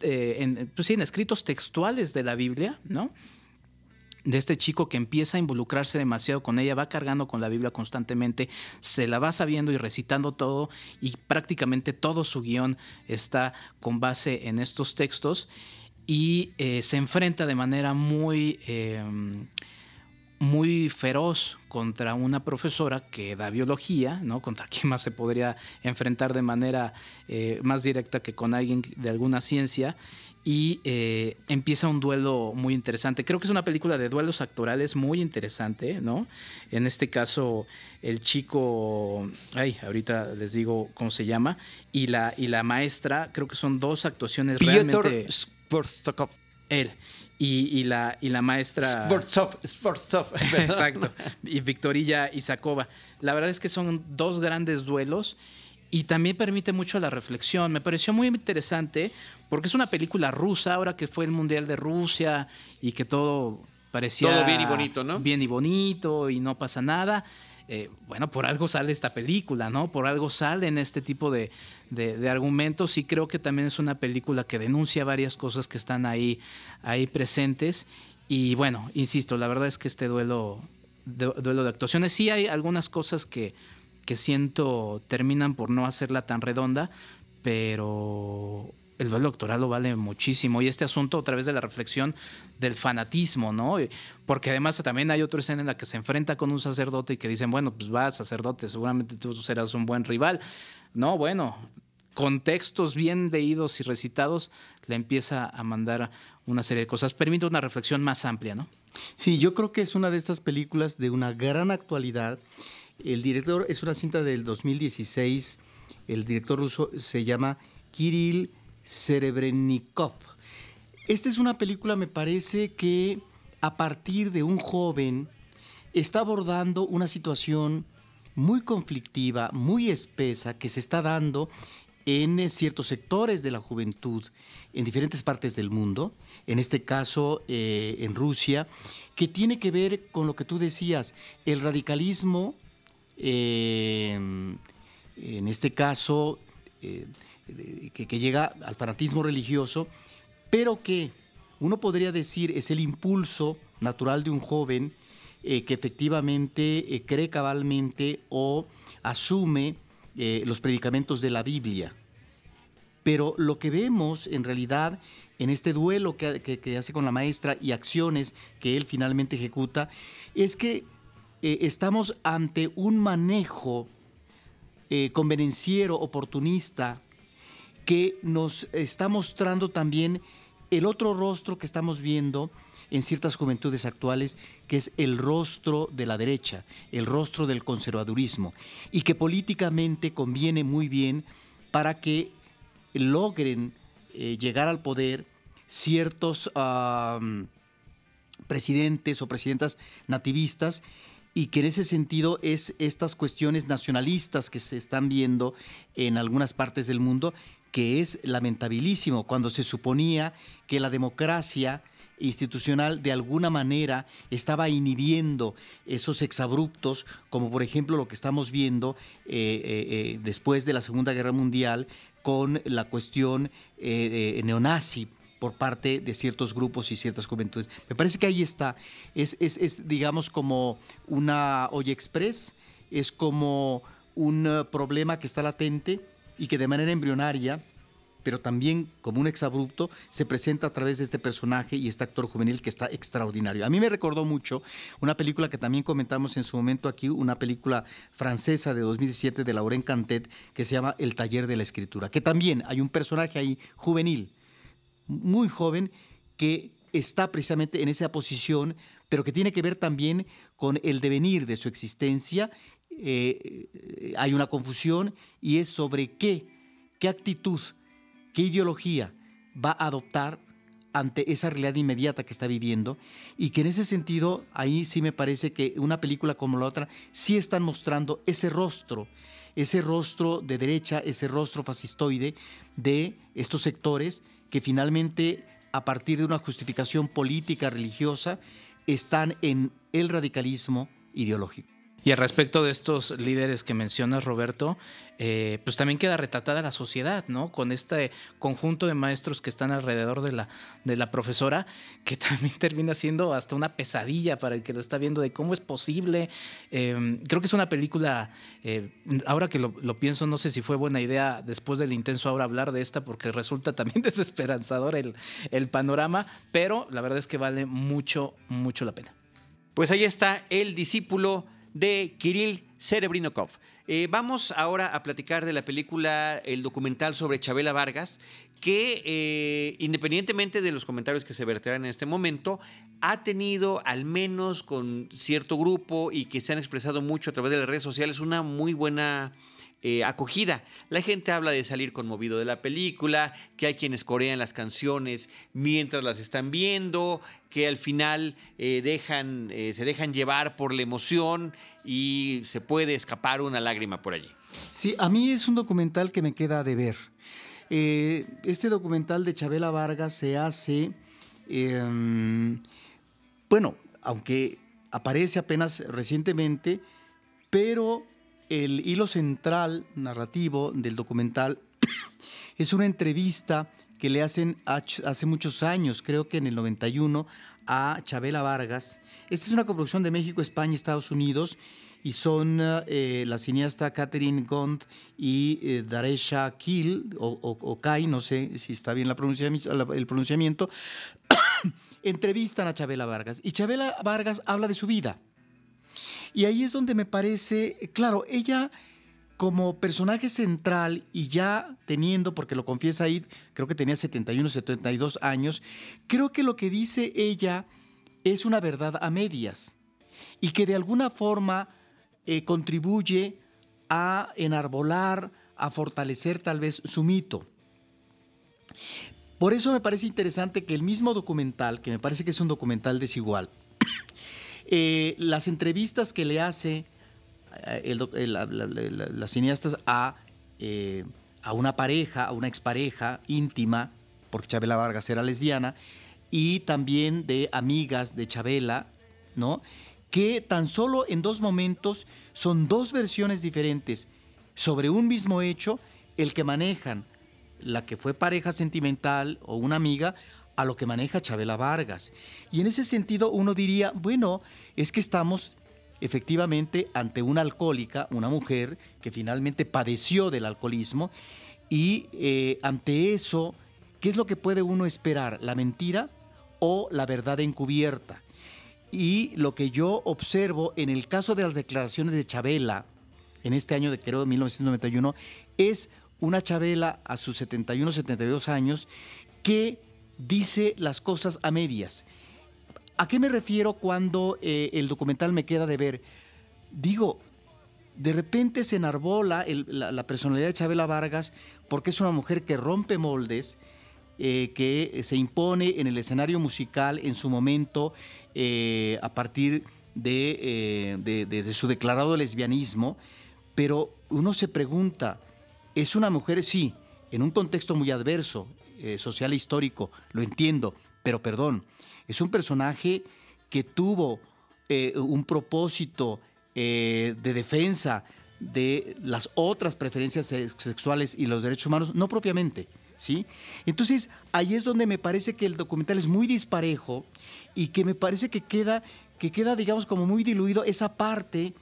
eh, en, pues sí, en escritos textuales de la Biblia, ¿no? de este chico que empieza a involucrarse demasiado con ella, va cargando con la Biblia constantemente, se la va sabiendo y recitando todo y prácticamente todo su guion está con base en estos textos y eh, se enfrenta de manera muy, em, muy feroz contra una profesora que da biología, ¿no? Contra quién más se podría enfrentar de manera eh, más directa que con alguien de alguna ciencia y eh, empieza un duelo muy interesante. Creo que es una película de duelos actorales muy interesante, ¿no? En este caso, el chico, ay, ahorita les digo cómo se llama, y la, y la maestra, creo que son dos actuaciones realmente... Él. Y, la, y la maestra... Exacto. Y Victorilla Isakova. La verdad es que son dos grandes duelos y también permite mucho la reflexión. Me pareció muy interesante porque es una película rusa, ahora que fue el Mundial de Rusia y que todo parecía... Todo bien y bonito, ¿no? Bien y bonito y no pasa nada. Eh, bueno, por algo sale esta película, ¿no? Por algo salen este tipo de, argumentos y creo que también es una película que denuncia varias cosas que están ahí, ahí presentes. Y bueno, insisto, la verdad es que este duelo, duelo de actuaciones, sí hay algunas cosas que, que siento terminan por no hacerla tan redonda, pero el duelo doctoral lo vale muchísimo. Y este asunto, otra vez de la reflexión del fanatismo, ¿no? Porque además también hay otra escena en la que se enfrenta con un sacerdote y que dicen, bueno, pues va, sacerdote, seguramente tú serás un buen rival. No, bueno, con textos bien leídos y recitados, le empieza a mandar una serie de cosas. Permite una reflexión más amplia, ¿no? Sí, yo creo que es una de estas películas de una gran actualidad. El director es una cinta del 2016. El director ruso se llama Kirill Serebrennikov. Esta es una película, me parece, que a partir de un joven está abordando una situación muy conflictiva, muy espesa, que se está dando en eh, ciertos sectores de la juventud en diferentes partes del mundo, en este caso eh, en Rusia, que tiene que ver con lo que tú decías, el radicalismo, eh, en este caso, que, llega al fanatismo religioso, pero que uno podría decir es el impulso natural de un joven eh, que efectivamente eh, cree cabalmente o asume eh, los predicamentos de la Biblia. Pero lo que vemos en realidad en este duelo que, hace con la maestra y acciones que él finalmente ejecuta, es que estamos ante un manejo convenenciero, oportunista, que nos está mostrando también el otro rostro que estamos viendo en ciertas juventudes actuales, que es el rostro de la derecha, el rostro del conservadurismo, y que políticamente conviene muy bien para que logren eh, llegar al poder ciertos presidentes o presidentas nativistas y que en ese sentido es estas cuestiones nacionalistas que se están viendo en algunas partes del mundo que es lamentabilísimo cuando se suponía que la democracia institucional de alguna manera estaba inhibiendo esos exabruptos, como por ejemplo lo que estamos viendo eh, eh, eh, después de la Segunda Guerra Mundial con la cuestión neonazi por parte de ciertos grupos y ciertas juventudes. Me parece que ahí está. Es, es, digamos, como una olla express, es como un problema que está latente y que de manera embrionaria pero también como un exabrupto, se presenta a través de este personaje y este actor juvenil que está extraordinario. A mí me recordó mucho una película que también comentamos en su momento aquí, una película francesa de 2017 de Laurent Cantet que se llama El taller de la escritura, que también hay un personaje ahí juvenil, muy joven, que está precisamente en esa posición, pero que tiene que ver también con el devenir de su existencia. Eh, hay una confusión y es sobre qué, qué actitud qué ideología va a adoptar ante esa realidad inmediata que está viviendo y que en ese sentido ahí sí me parece que una película como la otra sí están mostrando ese rostro, ese rostro de derecha, ese rostro fascistoide de estos sectores que finalmente a partir de una justificación política, religiosa, están en el radicalismo ideológico. Y al respecto de estos líderes que mencionas, Roberto, eh, pues también queda retratada la sociedad, ¿no? Con este conjunto de maestros que están alrededor de la, de la profesora, que también termina siendo hasta una pesadilla para el que lo está viendo de cómo es posible. Em, creo que es una película, eh, ahora que lo, pienso, no sé si fue buena idea después del intenso ahora hablar de esta, porque resulta también desesperanzador el, el panorama, pero la verdad es que vale mucho, mucho la pena. Pues ahí está el discípulo de Kirill Serebrinokov. Eh, vamos ahora a platicar de la película, el documental sobre Chabela Vargas, que eh, independientemente de los comentarios que se verterán en este momento, ha tenido al menos con cierto grupo y que se han expresado mucho a través de las redes sociales una muy buena eh, acogida. La gente habla de salir conmovido de la película, que hay quienes corean las canciones mientras las están viendo, que al final eh, dejan, eh, se dejan llevar por la emoción y se puede escapar una lágrima por allí. Sí, a mí es un documental que me queda de ver. este documental de Chabela Vargas se hace, em, bueno, aunque aparece apenas recientemente, pero el hilo central narrativo del documental es una entrevista que le hacen hace muchos años, creo que en el 91, a Chabela Vargas. Esta es una coproducción de México, España y Estados Unidos y son eh, la cineasta Catherine Gond y eh, Daresha Kiel, o, Kai, no sé si está bien la el pronunciamiento, entrevistan a Chabela Vargas. Y Chabela Vargas habla de su vida y ahí es donde me parece, claro, ella como personaje central y ya teniendo, porque lo confiesa ahí, creo que tenía 71, 72 años, creo que lo que dice ella es una verdad a medias y que de alguna forma eh, contribuye a enarbolar, a fortalecer tal vez su mito. Por eso me parece interesante que el mismo documental, que me parece que es un documental desigual, eh, las entrevistas que le hace eh, las cineastas a, eh, a una pareja, a una expareja íntima, porque Chabela Vargas era lesbiana, y también de amigas de Chabela, ¿no? Que tan solo en dos momentos son dos versiones diferentes sobre un mismo hecho, el que manejan la que fue pareja sentimental o una amiga a lo que maneja Chabela Vargas. Y en ese sentido uno diría, bueno, es que estamos efectivamente ante una alcohólica, una mujer que finalmente padeció del alcoholismo, y eh, ante eso, ¿qué es lo que puede uno esperar? ¿La mentira o la verdad encubierta? Y lo que yo observo en el caso de las declaraciones de Chabela, en este año de creo 1991, es una Chabela a sus 71, 72 años que dice las cosas a medias. ¿A qué me refiero cuando eh, el documental me queda de ver? Digo, de repente se enarbola la, personalidad de Chabela Vargas porque es una mujer que rompe moldes, eh, que se impone en el escenario musical en su momento eh, a partir de, su declarado lesbianismo, pero uno se pregunta, ¿es una mujer? Sí, en un contexto muy adverso, eh, social e histórico, lo entiendo, pero perdón, es un personaje que tuvo eh, un propósito eh, de defensa de las otras preferencias sexuales y los derechos humanos, no propiamente, ¿sí? Entonces, ahí es donde me parece que el documental es muy disparejo y que me parece que queda, que queda digamos, como muy diluido esa parte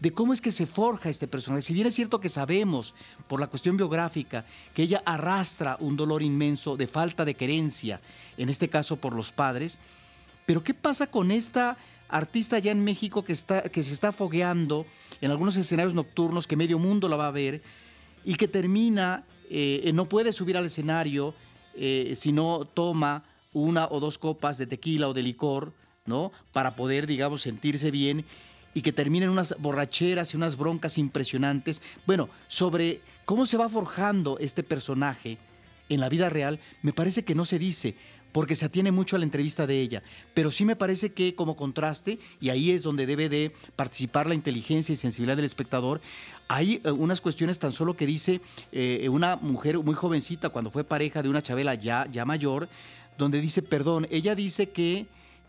de cómo es que se forja este personaje. Si bien es cierto que sabemos, por la cuestión biográfica, que ella arrastra un dolor inmenso de falta de querencia, en este caso por los padres, pero ¿qué pasa con esta artista allá en México que, está, que se está fogueando en algunos escenarios nocturnos que medio mundo la va a ver y que termina, eh, no puede subir al escenario eh, si no toma una o dos copas de tequila o de licor, ¿no? Para poder, digamos, sentirse bien y que terminen unas borracheras y unas broncas impresionantes. Bueno, sobre cómo se va forjando este personaje en la vida real, me parece que no se dice porque se atiene mucho a la entrevista de ella, pero sí me parece que como contraste, y ahí es donde debe de participar la inteligencia y sensibilidad del espectador, hay eh, unas cuestiones tan solo que dice eh, una mujer muy jovencita cuando fue pareja de una chavela ya, ya mayor, donde dice, perdón, ella dice que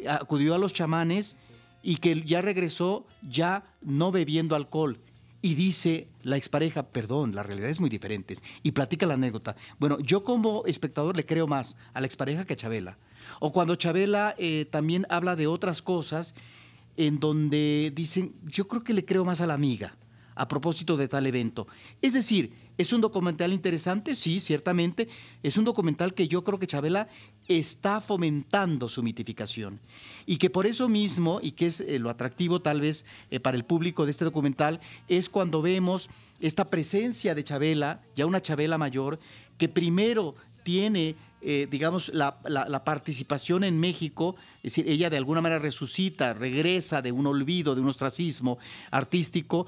acudió a los chamanes y que ya regresó ya no bebiendo alcohol. Y dice la expareja, perdón, la realidad es muy diferente. Y platica la anécdota. Bueno, yo como espectador le creo más a la expareja que a Chabela. O cuando Chabela eh, también habla de otras cosas en donde dicen, yo creo que le creo más a la amiga a propósito de tal evento. Es decir, ¿es un documental interesante? Sí, ciertamente. Es un documental que yo creo que Chabela está fomentando su mitificación. Y que por eso mismo, y que es eh, lo atractivo tal vez eh, para el público de este documental, es cuando vemos esta presencia de Chabela, ya una Chabela mayor, que primero tiene eh, digamos, la, participación en México, es decir, ella de alguna manera resucita, regresa de un olvido, de un ostracismo artístico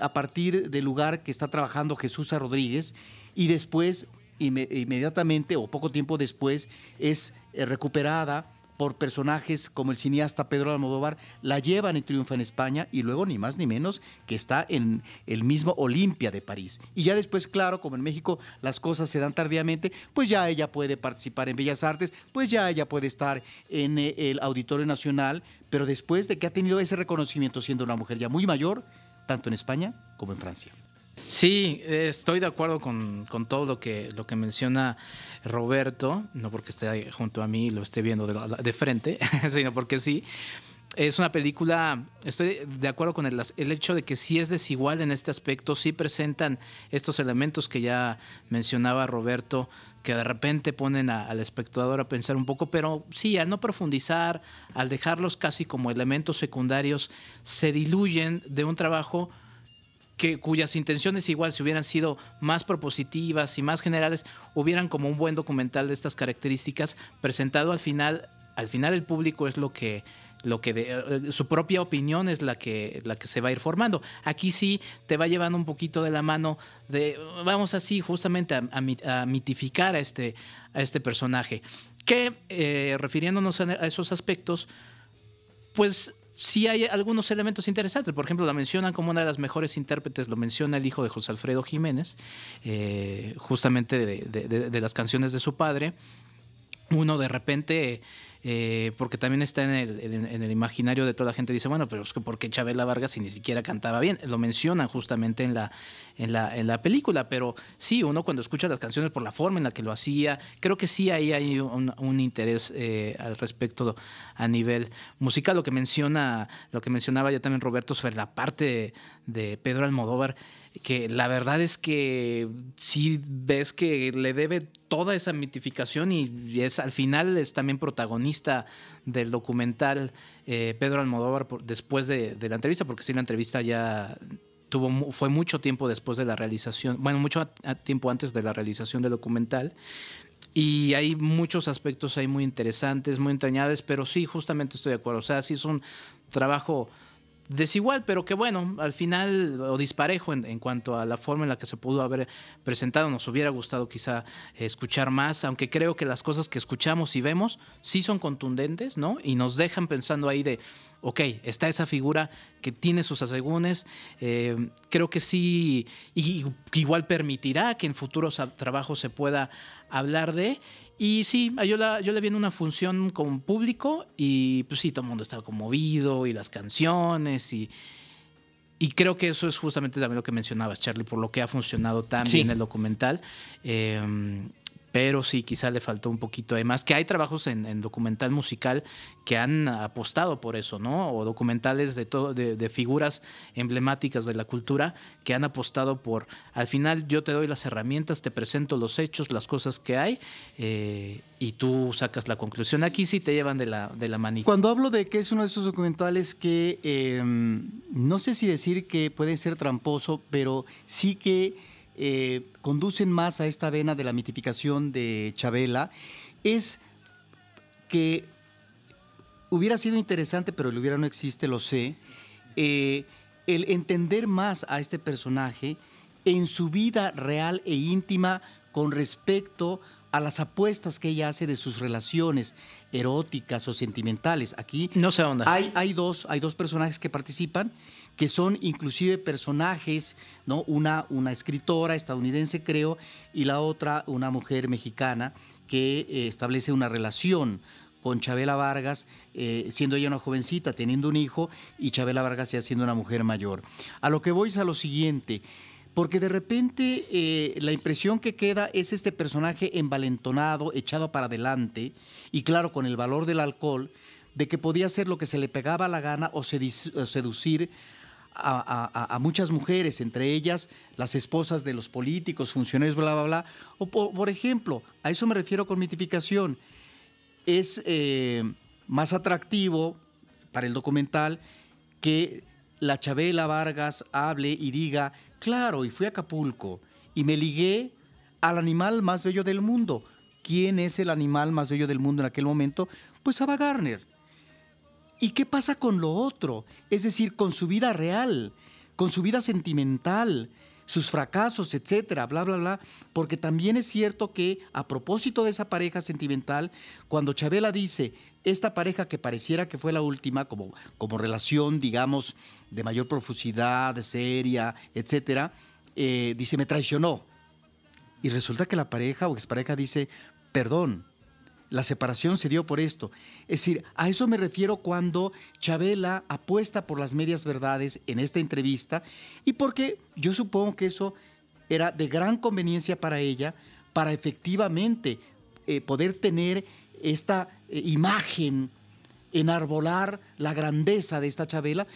a partir del lugar que está trabajando Jesús Rodríguez y después, inmediatamente o poco tiempo después, es eh, recuperada por personajes como el cineasta Pedro Almodóvar, la llevan y triunfa en España y luego ni más ni menos que está en el mismo Olimpia de París. Y ya después, claro, como en México las cosas se dan tardíamente, pues ya ella puede participar en Bellas Artes, pues ya ella puede estar en eh, el Auditorio Nacional, pero después de que ha tenido ese reconocimiento siendo una mujer ya muy mayor, tanto en España como en Francia. Sí, estoy de acuerdo con, todo lo que, lo que menciona Roberto, no porque esté junto a mí y lo esté viendo de, frente, sino porque sí. Es una película, estoy de acuerdo con el, el, hecho de que sí es desigual en este aspecto, sí presentan estos elementos que ya mencionaba Roberto, que de repente ponen al espectador a pensar un poco, pero sí, al no profundizar, al dejarlos casi como elementos secundarios, se diluyen de un trabajo cuyas intenciones igual si hubieran sido más propositivas y más generales, hubieran como un buen documental de estas características presentado al final, al final el público es lo que lo que eh, su propia opinión es la que la que se va a ir formando. Aquí sí te va llevando un poquito de la mano de vamos así justamente a, mitificar a este a este personaje que eh, refiriéndonos a esos aspectos pues sí hay algunos elementos interesantes. Por ejemplo, la mencionan como una de las mejores intérpretes, lo menciona el hijo de José Alfredo Jiménez, eh, justamente de, las canciones de su padre. Uno de repente eh, porque también está en el, imaginario de toda la gente, dice, bueno, pero es que ¿por qué Chabela Vargas si ni siquiera cantaba bien? Lo mencionan justamente en la, en la, película, pero sí, uno cuando escucha las canciones por la forma en la que lo hacía, creo que sí ahí hay un, interés eh, al respecto a nivel musical, lo que menciona, lo que mencionaba ya también Roberto sobre la parte de Pedro Almodóvar, que la verdad es que sí ves que le debe toda esa mitificación y es al final es también protagonista del documental eh, Pedro Almodóvar después de, la entrevista, porque sí la entrevista ya fue mucho tiempo después de la realización, bueno, mucho tiempo antes de la realización del documental. Y hay muchos aspectos ahí muy interesantes, muy entrañables, pero sí, justamente estoy de acuerdo. O sea, sí es un trabajo desigual, pero que bueno, al final, o disparejo en, cuanto a la forma en la que se pudo haber presentado, nos hubiera gustado quizá escuchar más, aunque creo que las cosas que escuchamos y vemos sí son contundentes, ¿no? Y nos dejan pensando ahí de, ok, está esa figura que tiene sus asegúnes, eh, creo que sí, y, igual permitirá que en futuros trabajos se pueda hablar de, y sí, yo, la, yo le vi en una función con público y pues sí, todo el mundo estaba conmovido y las canciones y, y creo que eso es justamente también lo que mencionabas, Charlie, por lo que ha funcionado tan bien el documental. Em, pero sí, quizá le faltó un poquito de más. Que hay trabajos en, documental musical que han apostado por eso, ¿no? O documentales de, todo, de, figuras emblemáticas de la cultura que han apostado por, al final yo te doy las herramientas, te presento los hechos, las cosas que hay, eh, y tú sacas la conclusión. Aquí sí te llevan de la, de la manita. Cuando hablo de que es uno de esos documentales que, em, no sé si decir que puede ser tramposo, pero sí que eh, conducen más a esta vena de la mitificación de Chabela es que hubiera sido interesante, pero el hubiera no existe, lo sé, eh, el entender más a este personaje en su vida real e íntima con respecto a las apuestas que ella hace de sus relaciones eróticas o sentimentales. Aquí no sé Hay, hay, dos, hay dos personajes que participan que son inclusive personajes, ¿no? Una, una escritora estadounidense, creo, y la otra, una mujer mexicana, que eh, establece una relación con Chabela Vargas, eh, siendo ella una jovencita, teniendo un hijo, y Chabela Vargas ya siendo una mujer mayor. A lo que voy es a lo siguiente, porque de repente eh, la impresión que queda es este personaje envalentonado, echado para adelante, y claro, con el valor del alcohol, de que podía hacer lo que se le pegaba la gana o seducir a, muchas mujeres, entre ellas las esposas de los políticos, funcionarios, bla, bla, bla. O por, ejemplo, a eso me refiero con mitificación. Es eh, más atractivo para el documental que la Chabela Vargas hable y diga, claro, y fui a Acapulco y me ligué al animal más bello del mundo. ¿Quién es el animal más bello del mundo en aquel momento? Pues Ava Garner. ¿Y qué pasa con lo otro? Es decir, con su vida real, con su vida sentimental, sus fracasos, etcétera, bla, bla, bla. Porque también es cierto que, a propósito de esa pareja sentimental, cuando Chabela dice, esta pareja que pareciera que fue la última, como, como relación, digamos, de mayor profusidad, seria, etcétera, eh, dice, me traicionó. Y resulta que la pareja o expareja dice, perdón, la separación se dio por esto. Es decir, a eso me refiero cuando Chabela apuesta por las medias verdades en esta entrevista y porque yo supongo que eso era de gran conveniencia para ella para efectivamente eh, poder tener esta eh, imagen, enarbolar la grandeza de esta Chabela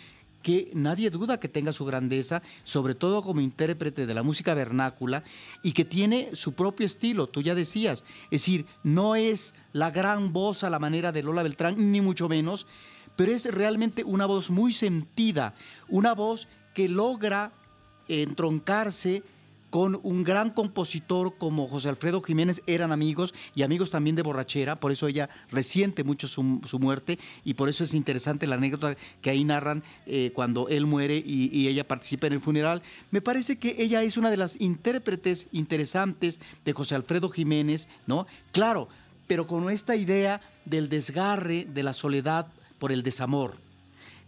que nadie duda que tenga su grandeza, sobre todo como intérprete de la música vernácula, y que tiene su propio estilo, tú ya decías. Es decir, no es la gran voz a la manera de Lola Beltrán, ni mucho menos, pero es realmente una voz muy sentida, una voz que logra entroncarse con un gran compositor como José Alfredo Jiménez, eran amigos y amigos también de borrachera, por eso ella resiente mucho su, muerte y por eso es interesante la anécdota que ahí narran eh, cuando él muere y, ella participa en el funeral. Me parece que ella es una de las intérpretes interesantes de José Alfredo Jiménez, ¿no? Claro, pero con esta idea del desgarre de la soledad por el desamor.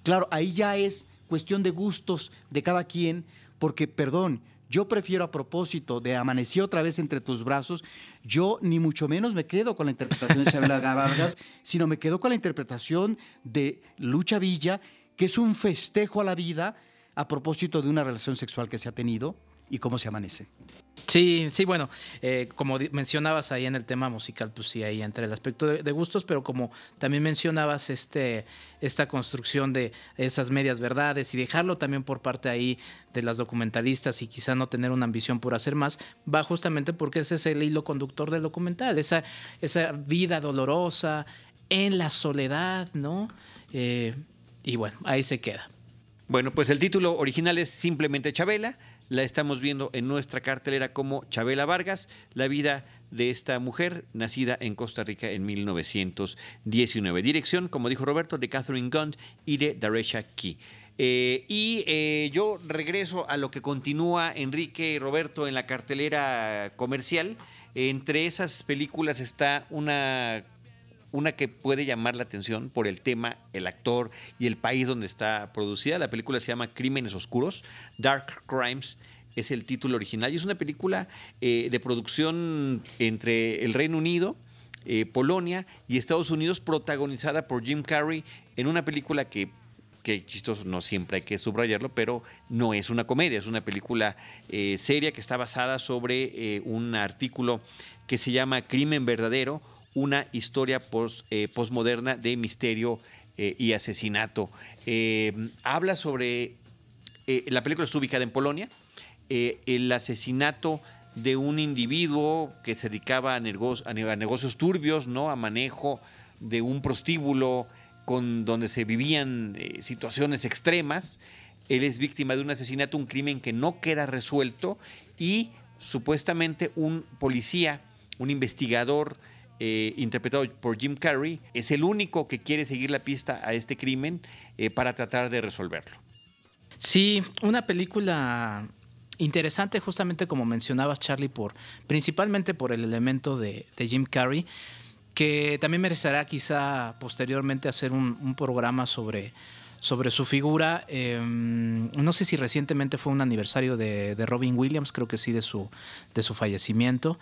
Claro, ahí ya es cuestión de gustos de cada quien, porque, perdón, yo prefiero a propósito de Amanecí otra vez entre tus brazos, yo ni mucho menos me quedo con la interpretación de Chabela Vargas, sino me quedo con la interpretación de Lucha Villa, que es un festejo a la vida a propósito de una relación sexual que se ha tenido y cómo se amanece. Sí, sí, bueno, eh, como mencionabas ahí en el tema musical, pues sí, ahí entre el aspecto de, gustos, pero como también mencionabas este, esta construcción de esas medias verdades y dejarlo también por parte ahí de las documentalistas y quizá no tener una ambición por hacer más, va justamente porque ese es el hilo conductor del documental, esa, esa vida dolorosa en la soledad, ¿no? Eh, y bueno, ahí se queda. Bueno, pues el título original es simplemente Chabela la estamos viendo en nuestra cartelera como Chabela Vargas, la vida de esta mujer nacida en Costa Rica en 1919. Dirección, como dijo Roberto, de Catherine Gund y de Daresha Key. Eh, y eh, yo regreso a lo que continúa Enrique y Roberto en la cartelera comercial. Entre esas películas está una una que puede llamar la atención por el tema, el actor y el país donde está producida. La película se llama Crímenes Oscuros, Dark Crimes es el título original y es una película eh, de producción entre el Reino Unido, eh, Polonia y Estados Unidos protagonizada por Jim Carrey en una película que que chistoso, no siempre hay que subrayarlo, pero no es una comedia, es una película eh, seria que está basada sobre eh, un artículo que se llama Crimen Verdadero, una historia post, eh, de misterio y asesinato. habla sobre, la película está ubicada en Polonia, el asesinato de un individuo que se dedicaba a, negocios, a negocios turbios, ¿no? a manejo de un prostíbulo, con, donde se vivían eh, situaciones extremas. Él es víctima de un asesinato, un crimen que no queda resuelto y supuestamente un policía, un investigador eh, interpretado por Jim Carrey, es el único que quiere seguir la pista a este crimen eh, para tratar de resolverlo. Sí, una película interesante justamente como mencionabas Charlie, por, principalmente por el elemento de, de Jim Carrey que también merecerá quizá posteriormente hacer un, programa sobre, sobre su figura. Em, no sé si recientemente fue un aniversario de, Robin Williams, creo que sí, de su, de su fallecimiento.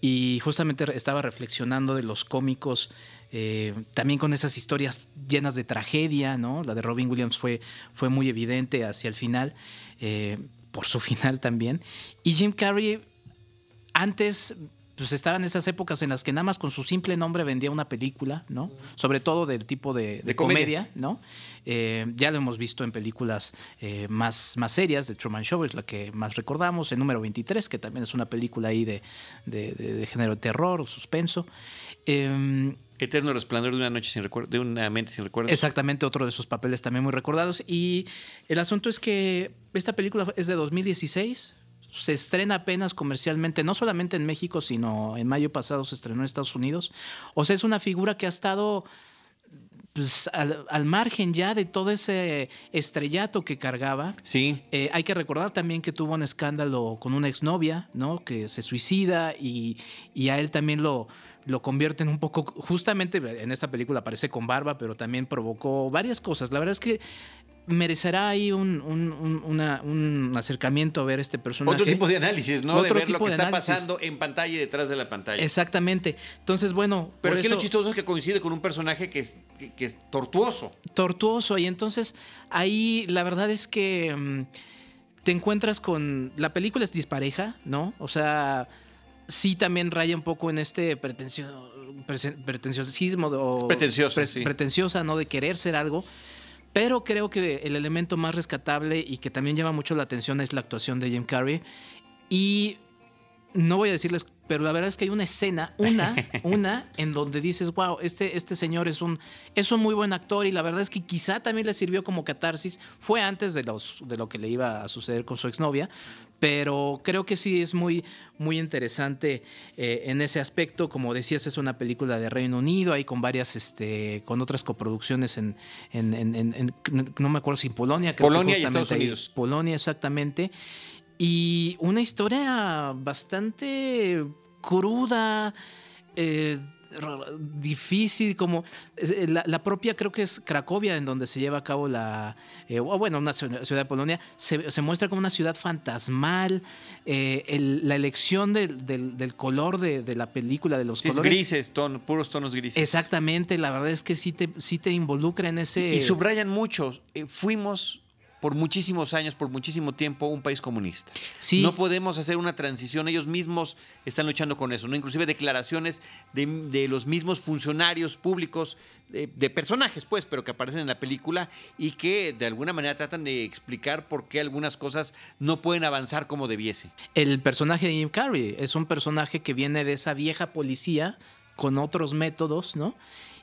Y justamente estaba reflexionando de los cómicos, eh, también con esas historias llenas de tragedia, ¿no? La de Robin Williams fue, fue muy evidente hacia el final, eh, por su final también. Y Jim Carrey, antes pues estaban esas épocas en las que nada más con su simple nombre vendía una película, ¿no? Sobre todo del tipo de, comedia. ¿no? Eh, ya lo hemos visto en películas eh, más, más serias, de Truman Show es la que más recordamos, el número 23, que también es una película ahí de, de, género de terror o suspenso. Em, Eterno resplandor de una noche sin recuerdo, de una mente sin recuerdo. Exactamente, otro de sus papeles también muy recordados. Y el asunto es que esta película es de 2016, se estrena apenas comercialmente, no solamente en México, sino en mayo pasado se estrenó en Estados Unidos. O sea, es una figura que ha estado pues, al, margen ya de todo ese estrellato que cargaba. Sí. Eh, hay que recordar también que tuvo un escándalo con una exnovia, ¿no? Que se suicida y, y a él también lo, lo convierten un poco, justamente en esta película aparece con barba, pero también provocó varias cosas. La verdad es que merecerá ahí un, un, acercamiento a ver este personaje. Otro tipo de análisis, ¿no? de ver lo que está pasando en pantalla y detrás de la pantalla. Exactamente. Entonces, bueno. Pero aquí lo chistoso es que coincide con un personaje que es, que, es tortuoso. Tortuoso. Y entonces ahí la verdad es que mm, te encuentras con. La película es dispareja, ¿no? O sea, sí también raya un poco en este pretensión pretenciosismo o pretenciosa, pretenciosa, ¿no? De querer ser algo. Pero creo que el elemento más rescatable y que también llama mucho la atención es la actuación de Jim Carrey. Y no voy a decirles, pero la verdad es que hay una escena, una, una, en donde dices, wow, este, este señor es un, es un muy buen actor y la verdad es que quizá también le sirvió como catarsis. Fue antes de, los, de lo que le iba a suceder con su exnovia, pero creo que sí es muy, muy interesante eh, en ese aspecto. Como decías, es una película de Reino Unido, ahí con varias, este, con otras coproducciones en, en, no me acuerdo si en Polonia. Polonia y Estados Unidos. Polonia, exactamente. Y una historia bastante cruda, eh, difícil, como eh, la, propia, creo que es Cracovia, en donde se lleva a cabo la, eh, bueno, una ciudad de Polonia, se, muestra como una ciudad fantasmal, eh, la elección del, color de, la película, de los colores. grises, puros tonos grises. Exactamente, la verdad es que sí te, sí te involucra en ese... Y, subrayan muchos, fuimos por muchísimos años, por muchísimo tiempo, un país comunista. No podemos hacer una transición, ellos mismos están luchando con eso, ¿no? Inclusive declaraciones de, los mismos funcionarios públicos, de, personajes, pues, pero que aparecen en la película y que de alguna manera tratan de explicar por qué algunas cosas no pueden avanzar como debiese. El personaje de Jim Carrey es un personaje que viene de esa vieja policía con otros métodos, ¿no?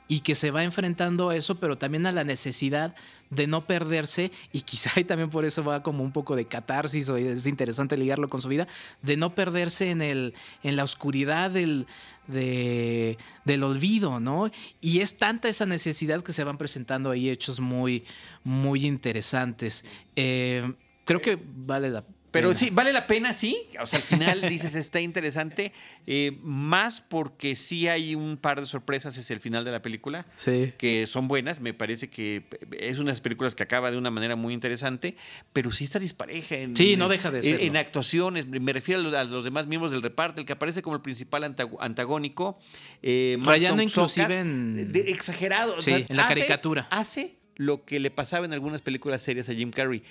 Y que se va enfrentando a eso, pero también a la necesidad de no perderse, y quizá también por eso va como un poco de catarsis, o es interesante ligarlo con su vida, de no perderse en, el, en la oscuridad del, del olvido, ¿no? Y es tanta esa necesidad que se van presentando ahí hechos muy, muy interesantes. Eh, creo que vale la pero sí, vale la pena, sí. O sea, al final dices, está interesante. Eh, más porque sí hay un par de sorpresas, es el final de la película. Sí. Que son buenas. Me parece que es una de las películas que acaba de una manera muy interesante. Pero sí está dispareja. En, sí, no deja de ser. En, actuaciones. Me refiero a los, demás miembros del reparto. El que aparece como el principal antagónico. Eh, Rayando inclusive en. exagerado. Sí, en la caricatura. Hace lo que le pasaba en algunas películas serias a Jim Carrey.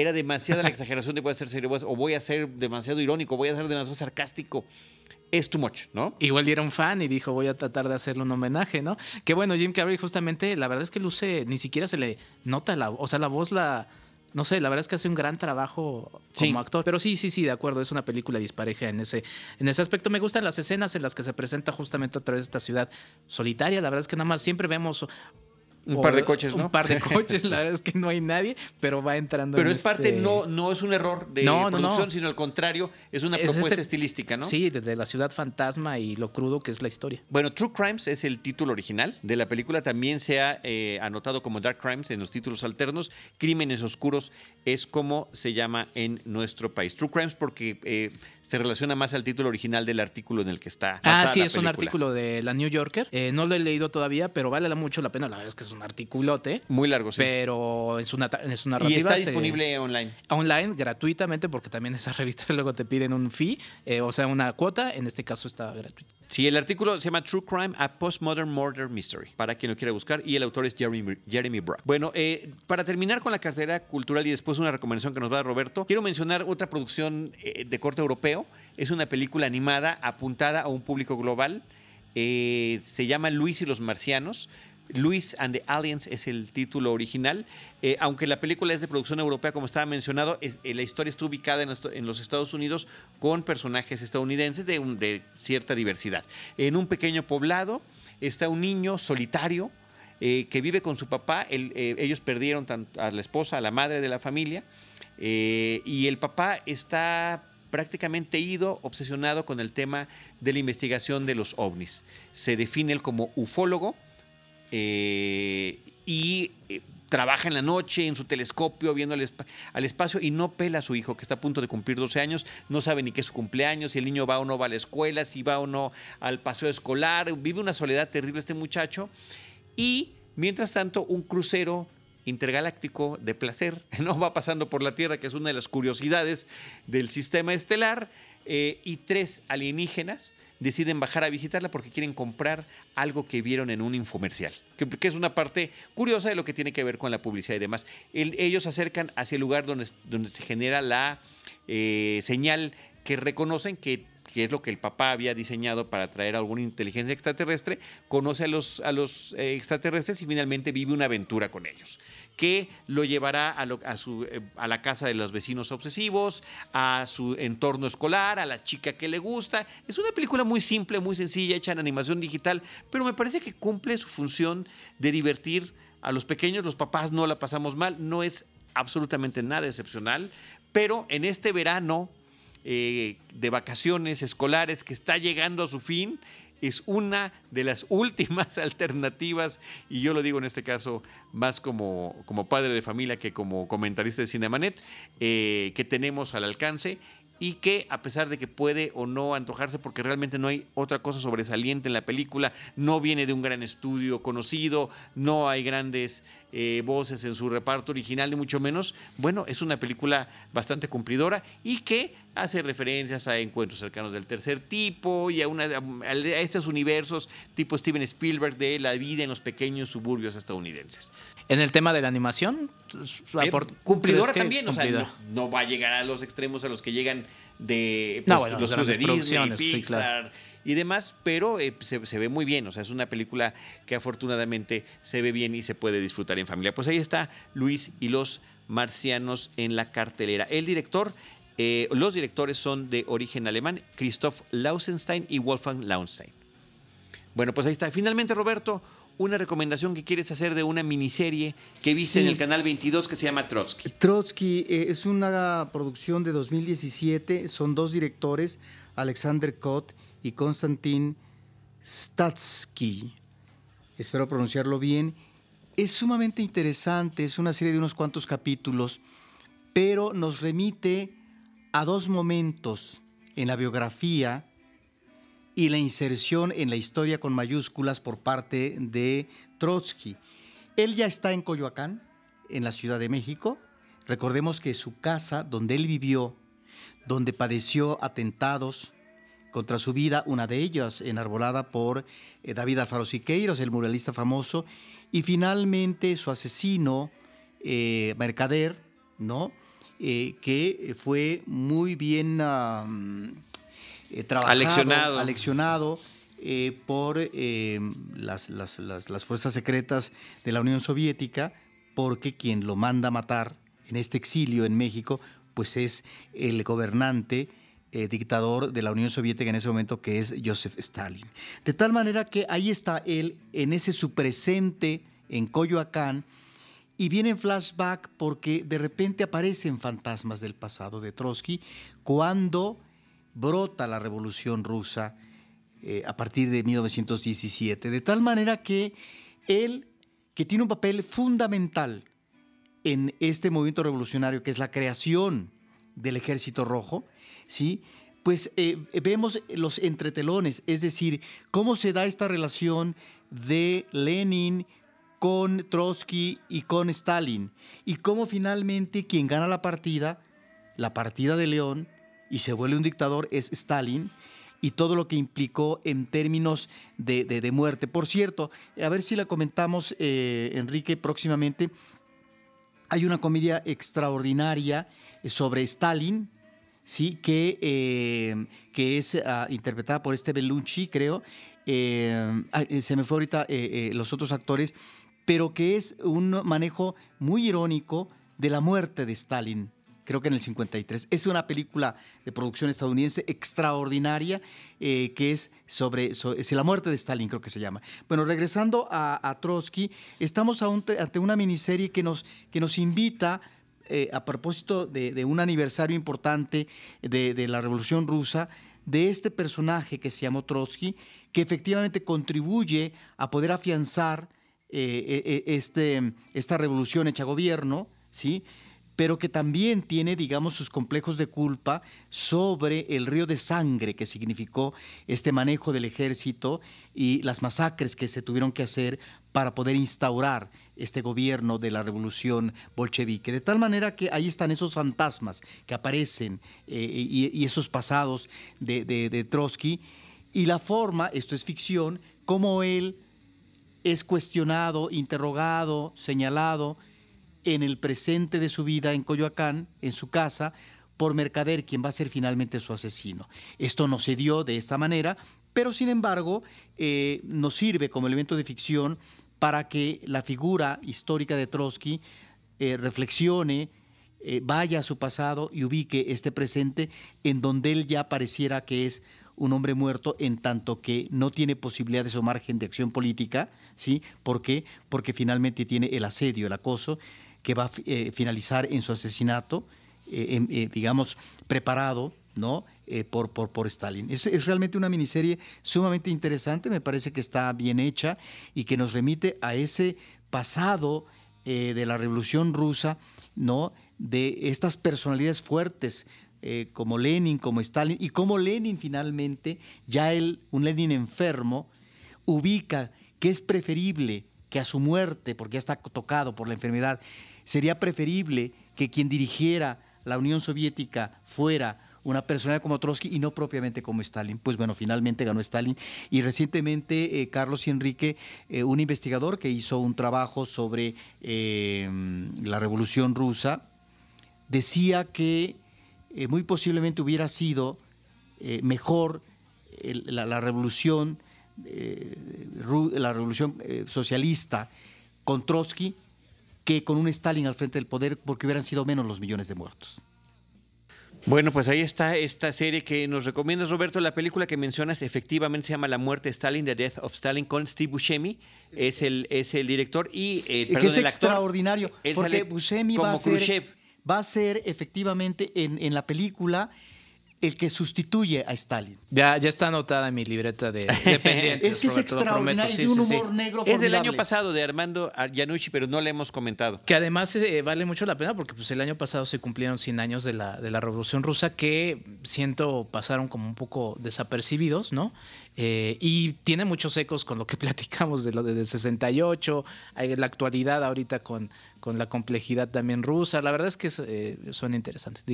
Era demasiada la exageración de voy a ser serio o voy a ser demasiado irónico, voy a ser demasiado sarcástico es too much, ¿no? Igual era un fan y dijo, voy a tratar de hacerle un homenaje, ¿no? Que bueno, Jim Carrey justamente, la verdad es que luce, ni siquiera se le nota la, o sea, la voz la, no sé, la verdad es que hace un gran trabajo como actor. Pero sí, sí, sí, de acuerdo, es una película dispareja en ese, en ese aspecto. Me gustan las escenas en las que se presenta justamente otra vez esta ciudad solitaria. La verdad es que nada más siempre vemos un par de coches, ¿no? Un par de coches, la verdad es que no hay nadie, pero va entrando. Pero es parte, este no, no es un error de producción, sino al contrario, es una propuesta este estilística, ¿no? Sí, desde la ciudad fantasma y lo crudo que es la historia. Bueno, True Crimes es el título original de la película, también se ha eh, anotado como Dark Crimes en los títulos alternos. Crímenes Oscuros es como se llama en nuestro país. True Crimes porque eh, se relaciona más al título original del artículo en el que está. Ah, sí, es un artículo de la New Yorker. Eh, no lo he leído todavía, pero vale mucho la pena. La verdad es que es un articulote. Muy largo, sí. Pero en su, en su narrativa. Y está disponible online. Online, gratuitamente, porque también esas revistas luego te piden un fee, eh, o sea, una cuota. En este caso está gratuito. Sí, el artículo se llama True Crime, a Postmodern Murder Mystery, para quien lo quiera buscar, y el autor es Jeremy, Jeremy Brock. Bueno, eh, para terminar con la cartera cultural y después una recomendación que nos va a dar Roberto, quiero mencionar otra producción de corte europeo es una película animada apuntada a un público global. Eh, se llama Luis y los Marcianos. Luis and the Aliens es el título original. Eh, aunque la película es de producción europea, como estaba mencionado, eh, la historia está ubicada en, los Estados Unidos con personajes estadounidenses de, cierta diversidad. En un pequeño poblado está un niño solitario que vive con su papá. ellos perdieron a la esposa, a la madre de la familia. y el papá está prácticamente ido obsesionado con el tema de la investigación de los ovnis. Se define él como ufólogo eh, y eh, trabaja en la noche en su telescopio viendo al, espacio y no pela a su hijo que está a punto de cumplir 12 años, no sabe ni qué es su cumpleaños, si el niño va o no va a la escuela, si va o no al paseo escolar, vive una soledad terrible este muchacho y mientras tanto un crucero intergaláctico de placer, ¿no? Va pasando por la Tierra, que es una de las curiosidades del sistema estelar, eh, y tres alienígenas deciden bajar a visitarla porque quieren comprar algo que vieron en un infomercial, que, es una parte curiosa de lo que tiene que ver con la publicidad y demás. ellos se acercan hacia el lugar donde, donde se genera la eh, señal que reconocen que que es lo que el papá había diseñado para traer alguna inteligencia extraterrestre, conoce a los, a los eh, extraterrestres y finalmente vive una aventura con ellos que lo llevará a, su, eh, a, la casa de los vecinos obsesivos, a su entorno escolar, a la chica que le gusta. Es una película muy simple, muy sencilla, hecha en animación digital, pero me parece que cumple su función de divertir a los pequeños. Los papás no la pasamos mal, no es absolutamente nada excepcional, pero en este verano eh, de vacaciones escolares que está llegando a su fin, es una de las últimas alternativas, y yo lo digo en este caso más como, como padre de familia que como comentarista de Cinemanet, eh, que tenemos al alcance y que a pesar de que puede o no antojarse, porque realmente no hay otra cosa sobresaliente en la película, no viene de un gran estudio conocido, no hay grandes eh, voces en su reparto original, ni mucho menos, bueno, es una película bastante cumplidora y que hace referencias a encuentros cercanos del tercer tipo y a, una, a estos universos tipo Steven Spielberg de la vida en los pequeños suburbios estadounidenses. En el tema de la animación, pues, eh, cumplidora también, o sea, no, va a llegar a los extremos a los que llegan de pues, los de, de Disney, Pixar y demás, pero eh, se, ve muy bien, o sea, es una película que afortunadamente se ve bien y se puede disfrutar en familia. Pues ahí está Luis y los marcianos en la cartelera. El director, eh, los directores son de origen alemán, Christoph Lausenstein y Wolfgang Lausenstein. Bueno, pues ahí está. Finalmente, Roberto, una recomendación que quieres hacer de una miniserie que viste en el canal 22 que se llama Trotsky. Trotsky eh, es una producción de 2017, son dos directores, Alexander Kot y Konstantin Statsky. Espero pronunciarlo bien. Es sumamente interesante, es una serie de unos cuantos capítulos, pero nos remite a dos momentos en la biografía y la inserción en la historia con mayúsculas por parte de Trotsky. Él ya está en Coyoacán, en la Ciudad de México. Recordemos que su casa, donde él vivió, donde padeció atentados contra su vida, una de ellas enarbolada por eh, David Alfaro Siqueiros, el muralista famoso, y finalmente su asesino, eh, Mercader, ¿no? Eh, que fue muy bien trabajado, aleccionado, aleccionado por las, las fuerzas secretas de la Unión Soviética, porque quien lo manda a matar en este exilio en México, pues es el gobernante eh, dictador de la Unión Soviética en ese momento, que es Joseph Stalin. De tal manera que ahí está él en ese su presente en Coyoacán y viene en flashback porque de repente aparecen fantasmas del pasado de Trotsky cuando brota la revolución rusa eh, a partir de 1917. De tal manera que él, que tiene un papel fundamental en este movimiento revolucionario, que es la creación del Ejército Rojo, ¿sí? Pues eh, vemos los entretelones, es decir, cómo se da esta relación de Lenin con Trotsky y con Stalin, y cómo finalmente quien gana la partida, la partida de León, y se vuelve un dictador es Stalin, y todo lo que implicó en términos de, muerte. Por cierto, a ver si la comentamos, eh, Enrique, próximamente. Hay una comedia extraordinaria sobre Stalin, ¿sí? que, eh, que es ah, interpretada por este Bellucci, creo. Eh, se me fue ahorita los otros actores, pero que es un manejo muy irónico de la muerte de Stalin, creo que en el 53. Es una película de producción estadounidense extraordinaria que es sobre, la muerte de Stalin, creo que se llama. Bueno, regresando a, Trotsky, estamos ante una miniserie que nos, que nos invita eh, a propósito de, un aniversario importante de, la Revolución Rusa, de este personaje que se llamó Trotsky, que efectivamente contribuye a poder afianzar eh, eh, este, esta revolución hecha gobierno, ¿sí? Pero que también tiene, digamos, sus complejos de culpa sobre el río de sangre que significó este manejo del ejército y las masacres que se tuvieron que hacer para poder instaurar este gobierno de la revolución bolchevique. De tal manera que ahí están esos fantasmas que aparecen eh, y, esos pasados de, de Trotsky y la forma, esto es ficción, como él es cuestionado, interrogado, señalado, en el presente de su vida en Coyoacán, en su casa, por Mercader, quien va a ser finalmente su asesino. Esto no se dio de esta manera, pero sin embargo eh, nos sirve como elemento de ficción para que la figura histórica de Trotsky eh, reflexione, eh, vaya a su pasado y ubique este presente en donde él ya pareciera que es un hombre muerto en tanto que no tiene posibilidades o margen de acción política, ¿sí? ¿Por qué? Porque finalmente tiene el asedio, el acoso, que va a eh, finalizar en su asesinato, eh, eh, digamos, preparado ¿no? por, por, por, Stalin. Es, es, realmente una miniserie sumamente interesante, me parece que está bien hecha y que nos remite a ese pasado de la Revolución Rusa, ¿no? de estas personalidades fuertes como Lenin, como Stalin, y como Lenin finalmente, ya él, un Lenin enfermo, ubica que es preferible que a su muerte, porque ya está tocado por la enfermedad, sería preferible que quien dirigiera la Unión Soviética fuera una persona como Trotsky y no propiamente como Stalin. Pues bueno, finalmente ganó Stalin. Y recientemente eh, Carlos Enrique, eh, un investigador que hizo un trabajo sobre eh, la Revolución Rusa, decía que muy posiblemente hubiera sido mejor la, revolución, la revolución socialista con Trotsky que con un Stalin al frente del poder porque hubieran sido menos los millones de muertos. Bueno, pues ahí está esta serie que nos recomiendas, Roberto. La película que mencionas efectivamente se llama La muerte de Stalin, The Death of Stalin, con Steve Buscemi. Es el, es el director y, eh, que es extraordinario, porque Buscemi va a, ser, va a ser efectivamente en, en la película el que sustituye a Stalin. Ya, ya está anotada en mi libreta de, pendientes. es que es extraordinario, es un humor negro. Es del año pasado de Armando Yanucci, pero no le hemos comentado. Que además eh, vale mucho la pena porque pues, el año pasado se cumplieron 100 años de la, de la Revolución Rusa que siento pasaron como un poco desapercibidos, ¿no? Eh, y tiene muchos ecos con lo que platicamos de lo de 68, hay la actualidad ahorita con, con la complejidad también rusa. La verdad es que eh, son interesantes.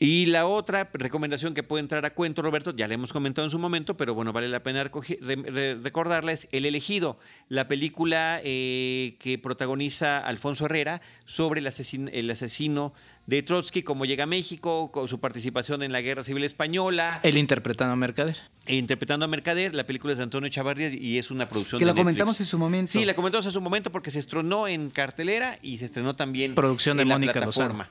Y la otra recomendación que puede entrar a cuento, Roberto, ya le hemos comentado en su momento, pero bueno, vale la pena recordarla, es El elegido, la película eh, que protagoniza Alfonso Herrera sobre el, el asesino de Trotsky, cómo llega a México, con su participación en la Guerra Civil Española. Él interpretando a Mercader. E interpretando a Mercader, la película es de Antonio Chavarrías y es una producción que la comentamos en su momento. Sí, la comentamos en su momento porque se estrenó en cartelera y se estrenó también producción de en Mónica la plataforma.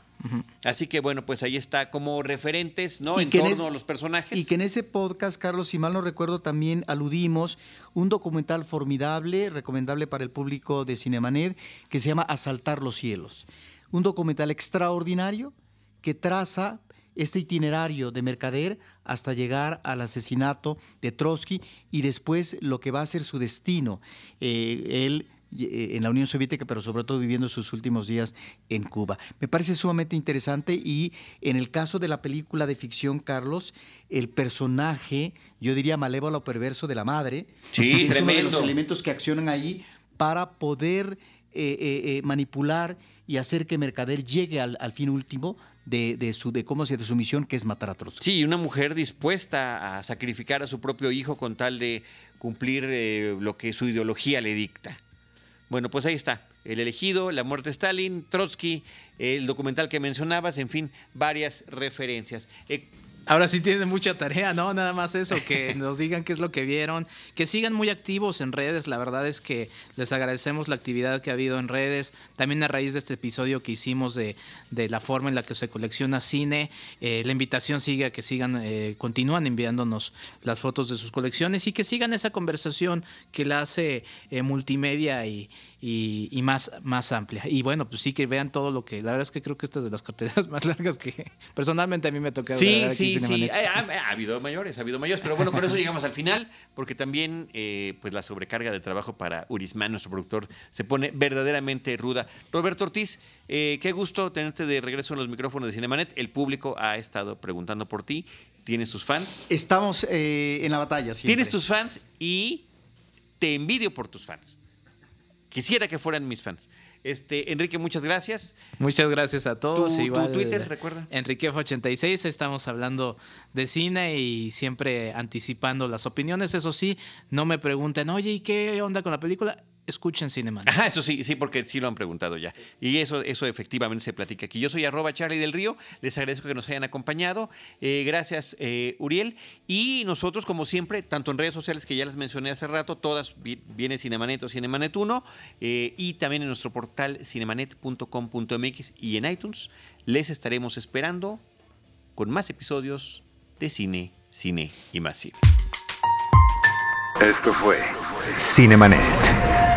Así que bueno, pues ahí está como referentes, ¿no? en torno a los personajes. Y que en ese podcast, Carlos, si mal no recuerdo, también aludimos un documental formidable, recomendable para el público de Cinemanet, que se llama Asaltar los cielos un documental extraordinario que traza este itinerario de Mercader hasta llegar al asesinato de Trotsky y después lo que va a ser su destino. Eh, él eh, en la Unión Soviética, pero sobre todo viviendo sus últimos días en Cuba. Me parece sumamente interesante y en el caso de la película de ficción, Carlos, el personaje, yo diría malévolo o perverso de la madre, sí, es uno de los elementos que accionan ahí para poder eh, manipular y hacer que Mercader llegue al, fin último de, su, de, cómo se, de su misión, que es matar a Trotsky. Sí, una mujer dispuesta a sacrificar a su propio hijo con tal de cumplir eh, lo que su ideología le dicta. Bueno, pues ahí está. El elegido, la muerte de Stalin, Trotsky, el documental que mencionabas, en fin, varias referencias. Eh, Ahora sí tienen mucha tarea, ¿no? Nada más eso, que nos digan qué es lo que vieron, que sigan muy activos en redes. La verdad es que les agradecemos la actividad que ha habido en redes. También a raíz de este episodio que hicimos de, de la forma en la que se colecciona cine, eh, la invitación sigue a que sigan, eh, continúan enviándonos las fotos de sus colecciones y que sigan esa conversación que la hace eh, multimedia y, y, más, más amplia. Y bueno, pues sí que vean todo lo que. La verdad es que creo que esta es de las carteras más largas que personalmente a mí me ha tocado. Sí, sí, sí. Ha, habido mayores, ha habido mayores, pero bueno, con eso llegamos al final, porque también eh, pues la sobrecarga de trabajo para Urisman, nuestro productor, se pone verdaderamente ruda. Roberto Ortiz, eh, qué gusto tenerte de regreso en los micrófonos de Cinemanet. El público ha estado preguntando por ti. ¿Tienes tus fans? Estamos eh, en la batalla, siempre. Tienes tus fans y te envidio por tus fans. Quisiera que fueran mis fans. Este, Enrique, muchas gracias. Muchas gracias a todos. ¿Tu, Igual, Twitter, recuerda? Enriquef86, estamos hablando de cine y siempre anticipando las opiniones. Eso sí, no me pregunten, oye, ¿y qué onda con la película? Escuchen Cinemanet. Ajá, eso sí, sí, porque sí lo han preguntado ya. Y eso, eso efectivamente se platica aquí. Yo soy arroba Charlie del Río, les agradezco que nos hayan acompañado. Eh, gracias, eh, Uriel. Y nosotros, como siempre, tanto en redes sociales que ya les mencioné hace rato, todas viene Cinemanet o Cinemanet 1, eh, y también en nuestro portal cinemanet.com.mx y en iTunes, les estaremos esperando con más episodios de cine, cine y más cine. Esto fue Cinemanet